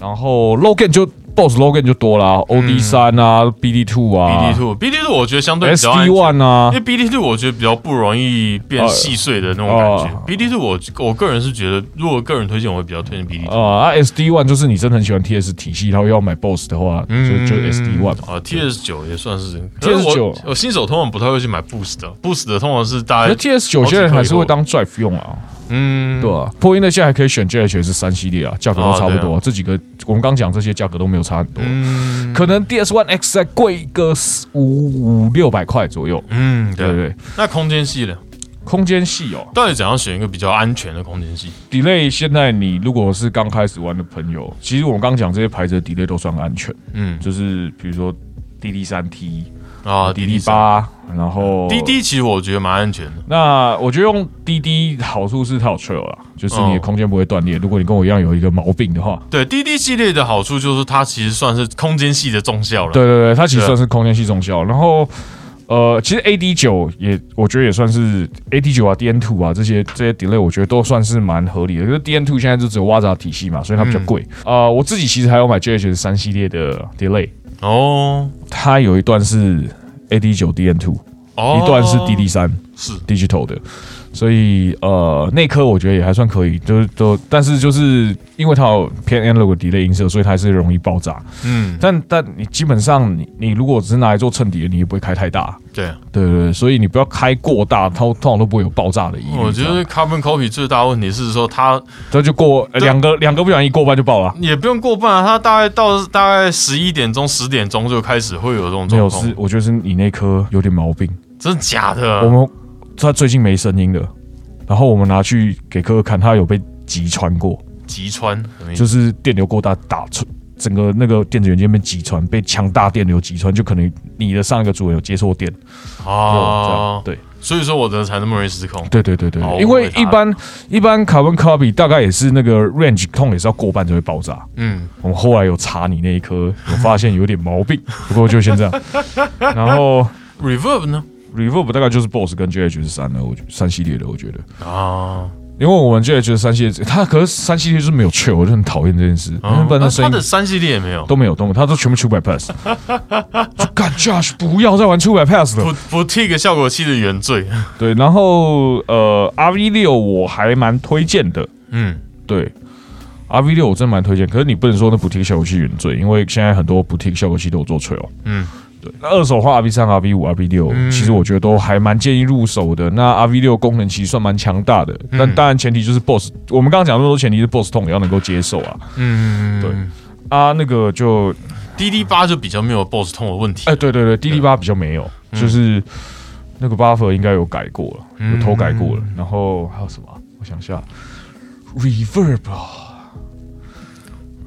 Speaker 3: 然后 low gain 就 boss low gain 就多啦，OD 三啊，BD two 啊
Speaker 2: ，BD Two，BD Two 我觉得相对比较安
Speaker 3: ，SD
Speaker 2: 全
Speaker 3: one 啊。
Speaker 2: 因为，BD Two 我觉得比较不容易变细碎的那种感觉。
Speaker 3: 哦。
Speaker 2: BD Two 我我个人是觉得，如果个人推荐，我会比较推荐 BD Two。
Speaker 3: 啊啊 SD one 就是你真的很喜欢 TS 体系，然后要买 boss 的话，就就 SD one 嘛。
Speaker 2: 啊，TS 九也算是。
Speaker 3: TS9
Speaker 2: 可是我我新手通常不太会去买 Boost 的，Boost 的通常是大
Speaker 3: 可是
Speaker 2: 概
Speaker 3: TS 九些人还是会当 drive 用啊，
Speaker 2: 嗯
Speaker 3: 对啊，破音的现在还可以选 JH 是三系列啊，价格都差不多，这几个我们刚讲这些价格都没有差很多。
Speaker 2: 嗯
Speaker 3: 可能 DS One X 再贵个五五六百块左右，
Speaker 2: 嗯，对
Speaker 3: 对对？
Speaker 2: 那空间系呢？
Speaker 3: 空间系哦
Speaker 2: 到底怎样选一个比较安全的空间系
Speaker 3: ？，Delay 现在你如果是刚开始玩的朋友，其实我们刚讲这些牌子的 Delay 都算安全，
Speaker 2: 嗯
Speaker 3: 就是比如说 DD 三 T、
Speaker 2: 啊
Speaker 3: 滴滴八，然后
Speaker 2: 滴滴其实我觉得蛮安全的。
Speaker 3: 那我觉得用滴滴好处是它有 trail 啦，就是你的
Speaker 2: 哦
Speaker 3: 空间不会断裂。如果你跟我一样有一个毛病的话，
Speaker 2: 对滴滴系列的好处就是它其实算是空间系的重效了。
Speaker 3: 对对对，它其实算是空间系重效。然后呃，其实 AD 九也我觉得也算是 AD 九啊、DN two 啊这些这些 delay，我觉得都算是蛮合理的。可是 DN two 现在就只有挖杂体系嘛，所以它比较贵。啊、我自己其实还有买 JH 三系列的 delay，
Speaker 2: 哦
Speaker 3: 它有一段是 AD 九 DN two，
Speaker 2: 哦，
Speaker 3: 一段是 DD 三。
Speaker 2: 是
Speaker 3: digital 的，所以呃，那颗我觉得也还算可以，就是都，但是就是因为它有偏 analog 的 delay 音色，所以它还是容易爆炸。
Speaker 2: 嗯，
Speaker 3: 但但你基本上你你如果只是拿来做衬底的，你也不会开太大，
Speaker 2: 对。
Speaker 3: 对对对，所以你不要开过大，它通常都不会有爆炸的疑虑。
Speaker 2: 我觉得 Carbon Copy 最大的问题是说它
Speaker 3: 这就过两个两个不小心一过半就爆了。
Speaker 2: 也不用过半啊，它大概到大概十一点钟、十点钟就开始会有这种
Speaker 3: 没有是，
Speaker 2: 状况，
Speaker 3: 我觉得是你那颗有点毛病。
Speaker 2: 真的假的？
Speaker 3: 我们他最近没声音了，然后我们拿去给哥哥看，他有被击穿过。
Speaker 2: 击穿
Speaker 3: 就是电流过大打穿，整个那个电子元件被击穿，被强大电流击穿，就可能你的上一个主人有接错电，就这
Speaker 2: 哦
Speaker 3: 样，对
Speaker 2: 所以说我的才那么容易失控。
Speaker 3: 对对对对
Speaker 2: 哦，
Speaker 3: 因为一般一般 carbon copy 大概也是那个 range 痛也是要过半就会爆炸。
Speaker 2: 嗯，
Speaker 3: 我们后来有查你那一颗，我发现有点毛病，不过就先这样。然后 <laughs>
Speaker 2: Reverb 呢？
Speaker 3: Reverb 大概就是 boss 跟 JH 是三的，我觉三系列的，我觉得。
Speaker 2: 啊，
Speaker 3: 因为我们 JH 三系列，它可是三系列就是没有 chill，我就很讨厌这件事，因为不然
Speaker 2: 那
Speaker 3: 它声音
Speaker 2: 它的三系列也没有，
Speaker 3: 都没有，都没有，他都全部出百 pass。<laughs> 就干 Josh 不要再玩出百 pass 了。
Speaker 2: 不不 T 个效果器的原罪。<laughs>
Speaker 3: 对，然后呃，RV 六我还蛮推荐的。
Speaker 2: 嗯，
Speaker 3: 对，RV 六我真蛮推荐，可是你不能说那 boutique 效果器原罪，因为现在很多 boutique 效果器都有做 trail。
Speaker 2: 嗯，
Speaker 3: 对，那二手化 RV 三、RV 五、RV 六，
Speaker 2: 嗯
Speaker 3: 其实我觉得都还蛮建议入手的。那 RV 六功能其实算蛮强大的，
Speaker 2: 嗯
Speaker 3: 但当然前提就是 boss，我们刚刚讲那么多前提是 boss 痛也要能够接受啊。
Speaker 2: 嗯，
Speaker 3: 对啊，那个就
Speaker 2: ，DD 八就比较没有 BOSS 痛的问题。
Speaker 3: 哎，对对对，DD 八比较没有，就是那个 buffer 应该有改过了，
Speaker 2: 嗯
Speaker 3: 有偷改过了。然后还有什么啊？我想一下，reverb 啊。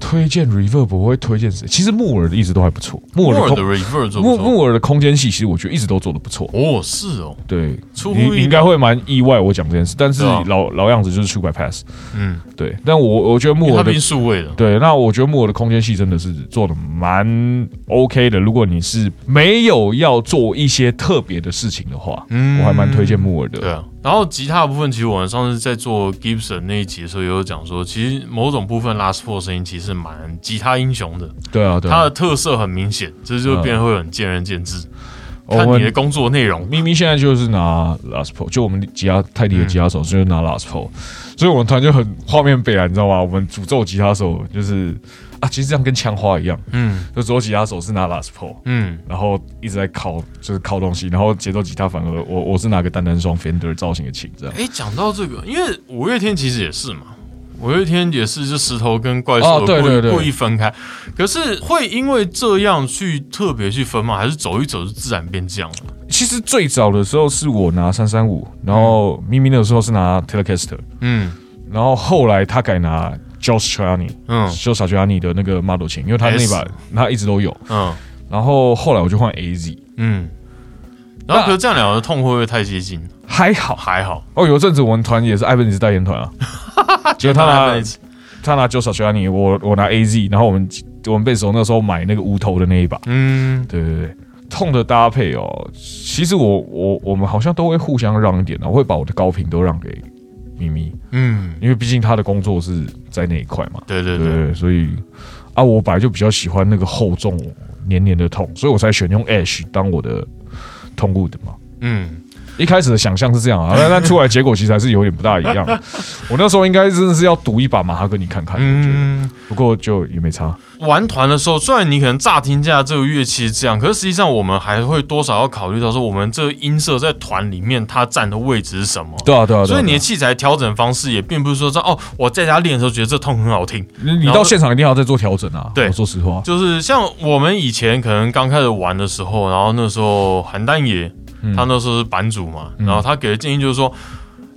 Speaker 3: 推荐 reverb 我会推荐谁？其实木耳的一直都还不错，木
Speaker 2: 木耳的 Reverb 做。
Speaker 3: 木木耳的空间系，其实我觉得一直都做的不错。
Speaker 2: 哦，是哦，
Speaker 3: 对，你你应该会蛮意外我讲这件事，但是老老样子就是出 by pass。
Speaker 2: 嗯，
Speaker 3: 对，但我我觉得木耳的
Speaker 2: 数位的。
Speaker 3: 对，那我觉得木耳的空间系真的是做的蛮 OK 的。如果你是没有要做一些特别的事情的话，
Speaker 2: 嗯
Speaker 3: 我还蛮推荐木耳的。
Speaker 2: 对啊，然后吉他的部分，其实我们上次在做 Gibson 那一集的时候，也有讲说，其实某种部分 Last Four 声音其实蛮吉他英雄的，
Speaker 3: 对啊，对啊。
Speaker 2: 它的特色很明显，这就变得会很见仁见智，看你的工作内容。
Speaker 3: 咪咪现在就是拿 Last Pro，就我们吉他泰迪的吉他手就是拿 Last Pro，、所以我们团就很画面北啊，你知道吗？我们诅咒吉他手就是啊，其实这样跟枪花一样，
Speaker 2: 嗯
Speaker 3: 就左吉他手是拿 Last Pro，
Speaker 2: 嗯，
Speaker 3: 然后一直在靠，就是靠东西，然后节奏吉他反而我我是拿个单单双 Fender 造型的琴这样。
Speaker 2: 哎，讲到这个，因为五月天其实也是嘛。五月天也是，就石头跟怪兽
Speaker 3: 哦对
Speaker 2: 故意故意分开，可是会因为这样去特别去分吗？还是走一走就自然变这样了？
Speaker 3: 其实最早的时候是我拿三三五，然后咪咪那个时候是拿 Telecaster，
Speaker 2: 嗯
Speaker 3: 然后后来他改拿 Josh Trani，
Speaker 2: 嗯。
Speaker 3: Josh Trani 的那个 model 琴，因为他那把他一直都有。
Speaker 2: 嗯。
Speaker 3: 然后后来我就换 AZ，
Speaker 2: 嗯。然后可是这样两个的痛会不会太接近？
Speaker 3: 还好。
Speaker 2: 还好，
Speaker 3: 哦。有一阵子我们团也是艾文尼斯代言团啊，<laughs> 结果他拿他拿 Joe Satriani，我我拿 AZ，然后我们我们贝手那时候买那个无头的那一把，
Speaker 2: 嗯，
Speaker 3: 对对对，痛的搭配哦，其实我我我们好像都会互相让一点的，我会把我的高频都让给咪咪，
Speaker 2: 嗯，
Speaker 3: 因为毕竟他的工作是在那一块嘛，
Speaker 2: 对对对，
Speaker 3: 对。对，所以啊，我本来就比较喜欢那个厚重黏黏的痛，所以我才选用 Ash 当我的痛苦的嘛。
Speaker 2: 嗯，
Speaker 3: 一开始的想象是这样啊，但但出来结果其实还是有点不大一样。<laughs> 我那时候应该真的是要赌一把马哈跟你看看，嗯，不过就也没差。
Speaker 2: 玩团的时候，虽然你可能乍听下这个乐器是这样，可是实际上我们还会多少要考虑到说，我们这个音色在团里面它占的位置是什么。
Speaker 3: 对啊，对啊，
Speaker 2: 所以你的器材调整方式也并不是说，哦，我在家练的时候觉得这痛很好听，
Speaker 3: 你你到现场一定要再做调整啊。
Speaker 2: 对，
Speaker 3: 说实话，
Speaker 2: 就是像我们以前可能刚开始玩的时候，然后那时候韩丹野。他那时候是版主嘛，然后他给的建议就是说，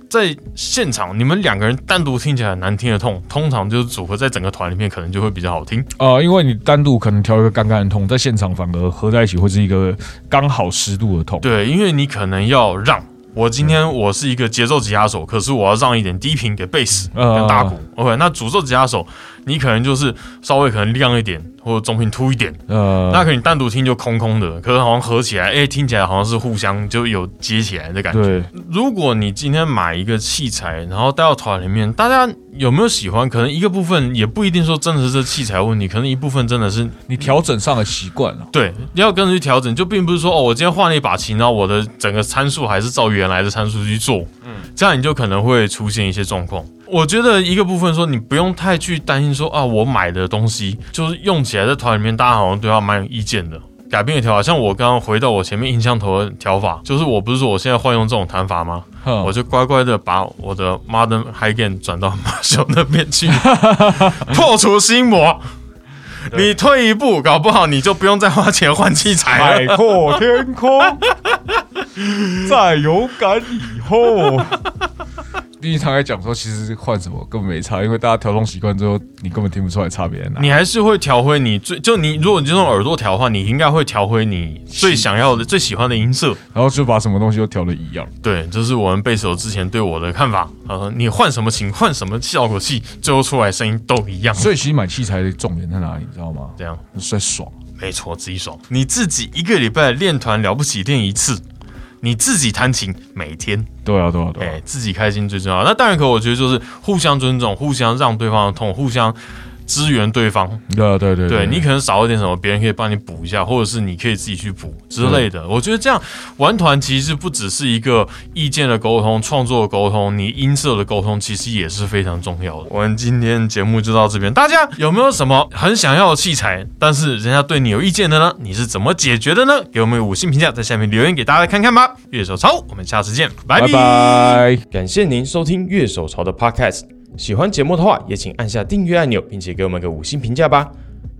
Speaker 2: 在现场你们两个人单独听起来难听的痛，通常就是组合在整个团里面可能就会比较好听
Speaker 3: 啊，因为你单独可能挑一个干干的痛，在现场反而合在一起会是一个刚好适度的痛。
Speaker 2: 对，因为你可能要让我今天我是一个节奏吉他手，可是我要让一点低频给贝斯跟大鼓。OK，那主奏吉他手你可能就是稍微可能亮一点。或者中频凸一点，呃，那可能单独听就空空的，可是好像合起来，哎，听起来好像是互相就有接起来的感觉。
Speaker 3: 对，
Speaker 2: 如果你今天买一个器材，然后带到团里面，大家有没有喜欢？可能一个部分也不一定说真的是这器材问题，可能一部分真的是
Speaker 3: 你调整上的习惯了。
Speaker 2: 对，你要跟着去调整，就并不是说哦，我今天换了一把琴，然后我的整个参数还是照原来的参数去做，嗯，这样你就可能会出现一些状况。我觉得一个部分说，你不用太去担心说啊，我买的东西就是用起来在团里面，大家好像都要蛮有意见的。改变的调法，像我刚刚回到我前面印象头的调法，就是我不是说我现在换用这种弹法吗？我就乖乖的把我的 Modern High Gain 转到马修那边去，破除心魔。你退一步，搞不好你就不用再花钱换器材
Speaker 3: 了。海阔天空，在勇敢以后。第一常来讲说，其实换什么根本没差，因为大家调动习惯之后，你根本听不出来差别在哪。
Speaker 2: 你还是会调回你最就你，如果你就用耳朵调的话，你应该会调回你最想要的、最喜欢的音色，
Speaker 3: 然后就把什么东西都调的一样。
Speaker 2: 对，这是我们贝手之前对我的看法。呃，你换什么琴，换什么效果器，最后出来声音都一样。
Speaker 3: 所以其实买器材的重点在哪里，你知道吗？
Speaker 2: 这样
Speaker 3: 帅爽，
Speaker 2: 没错，自己爽。你自己一个礼拜练团了不起练一次。你自己弹琴，每天
Speaker 3: 对啊，对啊，对，
Speaker 2: 哎，自己开心最重要。那当然，可我觉得就是互相尊重，互相让对方的痛，互相。支援对方，
Speaker 3: 对对对，
Speaker 2: 对你可能少一点什么，别人可以帮你补一下，或者是你可以自己去补之类的。我觉得这样玩团其实不只是一个意见的沟通、创作的沟通，你音色的沟通其实也是非常重要的。我们今天节目就到这边，大家有没有什么很想要的器材，但是人家对你有意见的呢？你是怎么解决的呢？给我们五星评价，在下面留言给大家看看吧。乐手潮，我们下次见，拜
Speaker 3: 拜。
Speaker 1: 感谢您收听乐手潮的 Podcast。喜欢节目的话，也请按下订阅按钮，并且给我们个五星评价吧。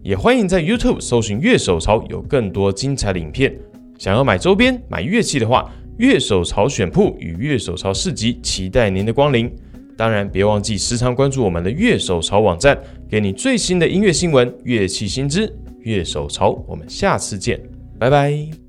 Speaker 1: 也欢迎在 YouTube 搜寻“乐手潮”，有更多精彩的影片。想要买周边、买乐器的话，乐手潮选铺与乐手潮市集期待您的光临。当然，别忘记时常关注我们的乐手潮网站，给你最新的音乐新闻、乐器新知。乐手潮，我们下次见，拜拜。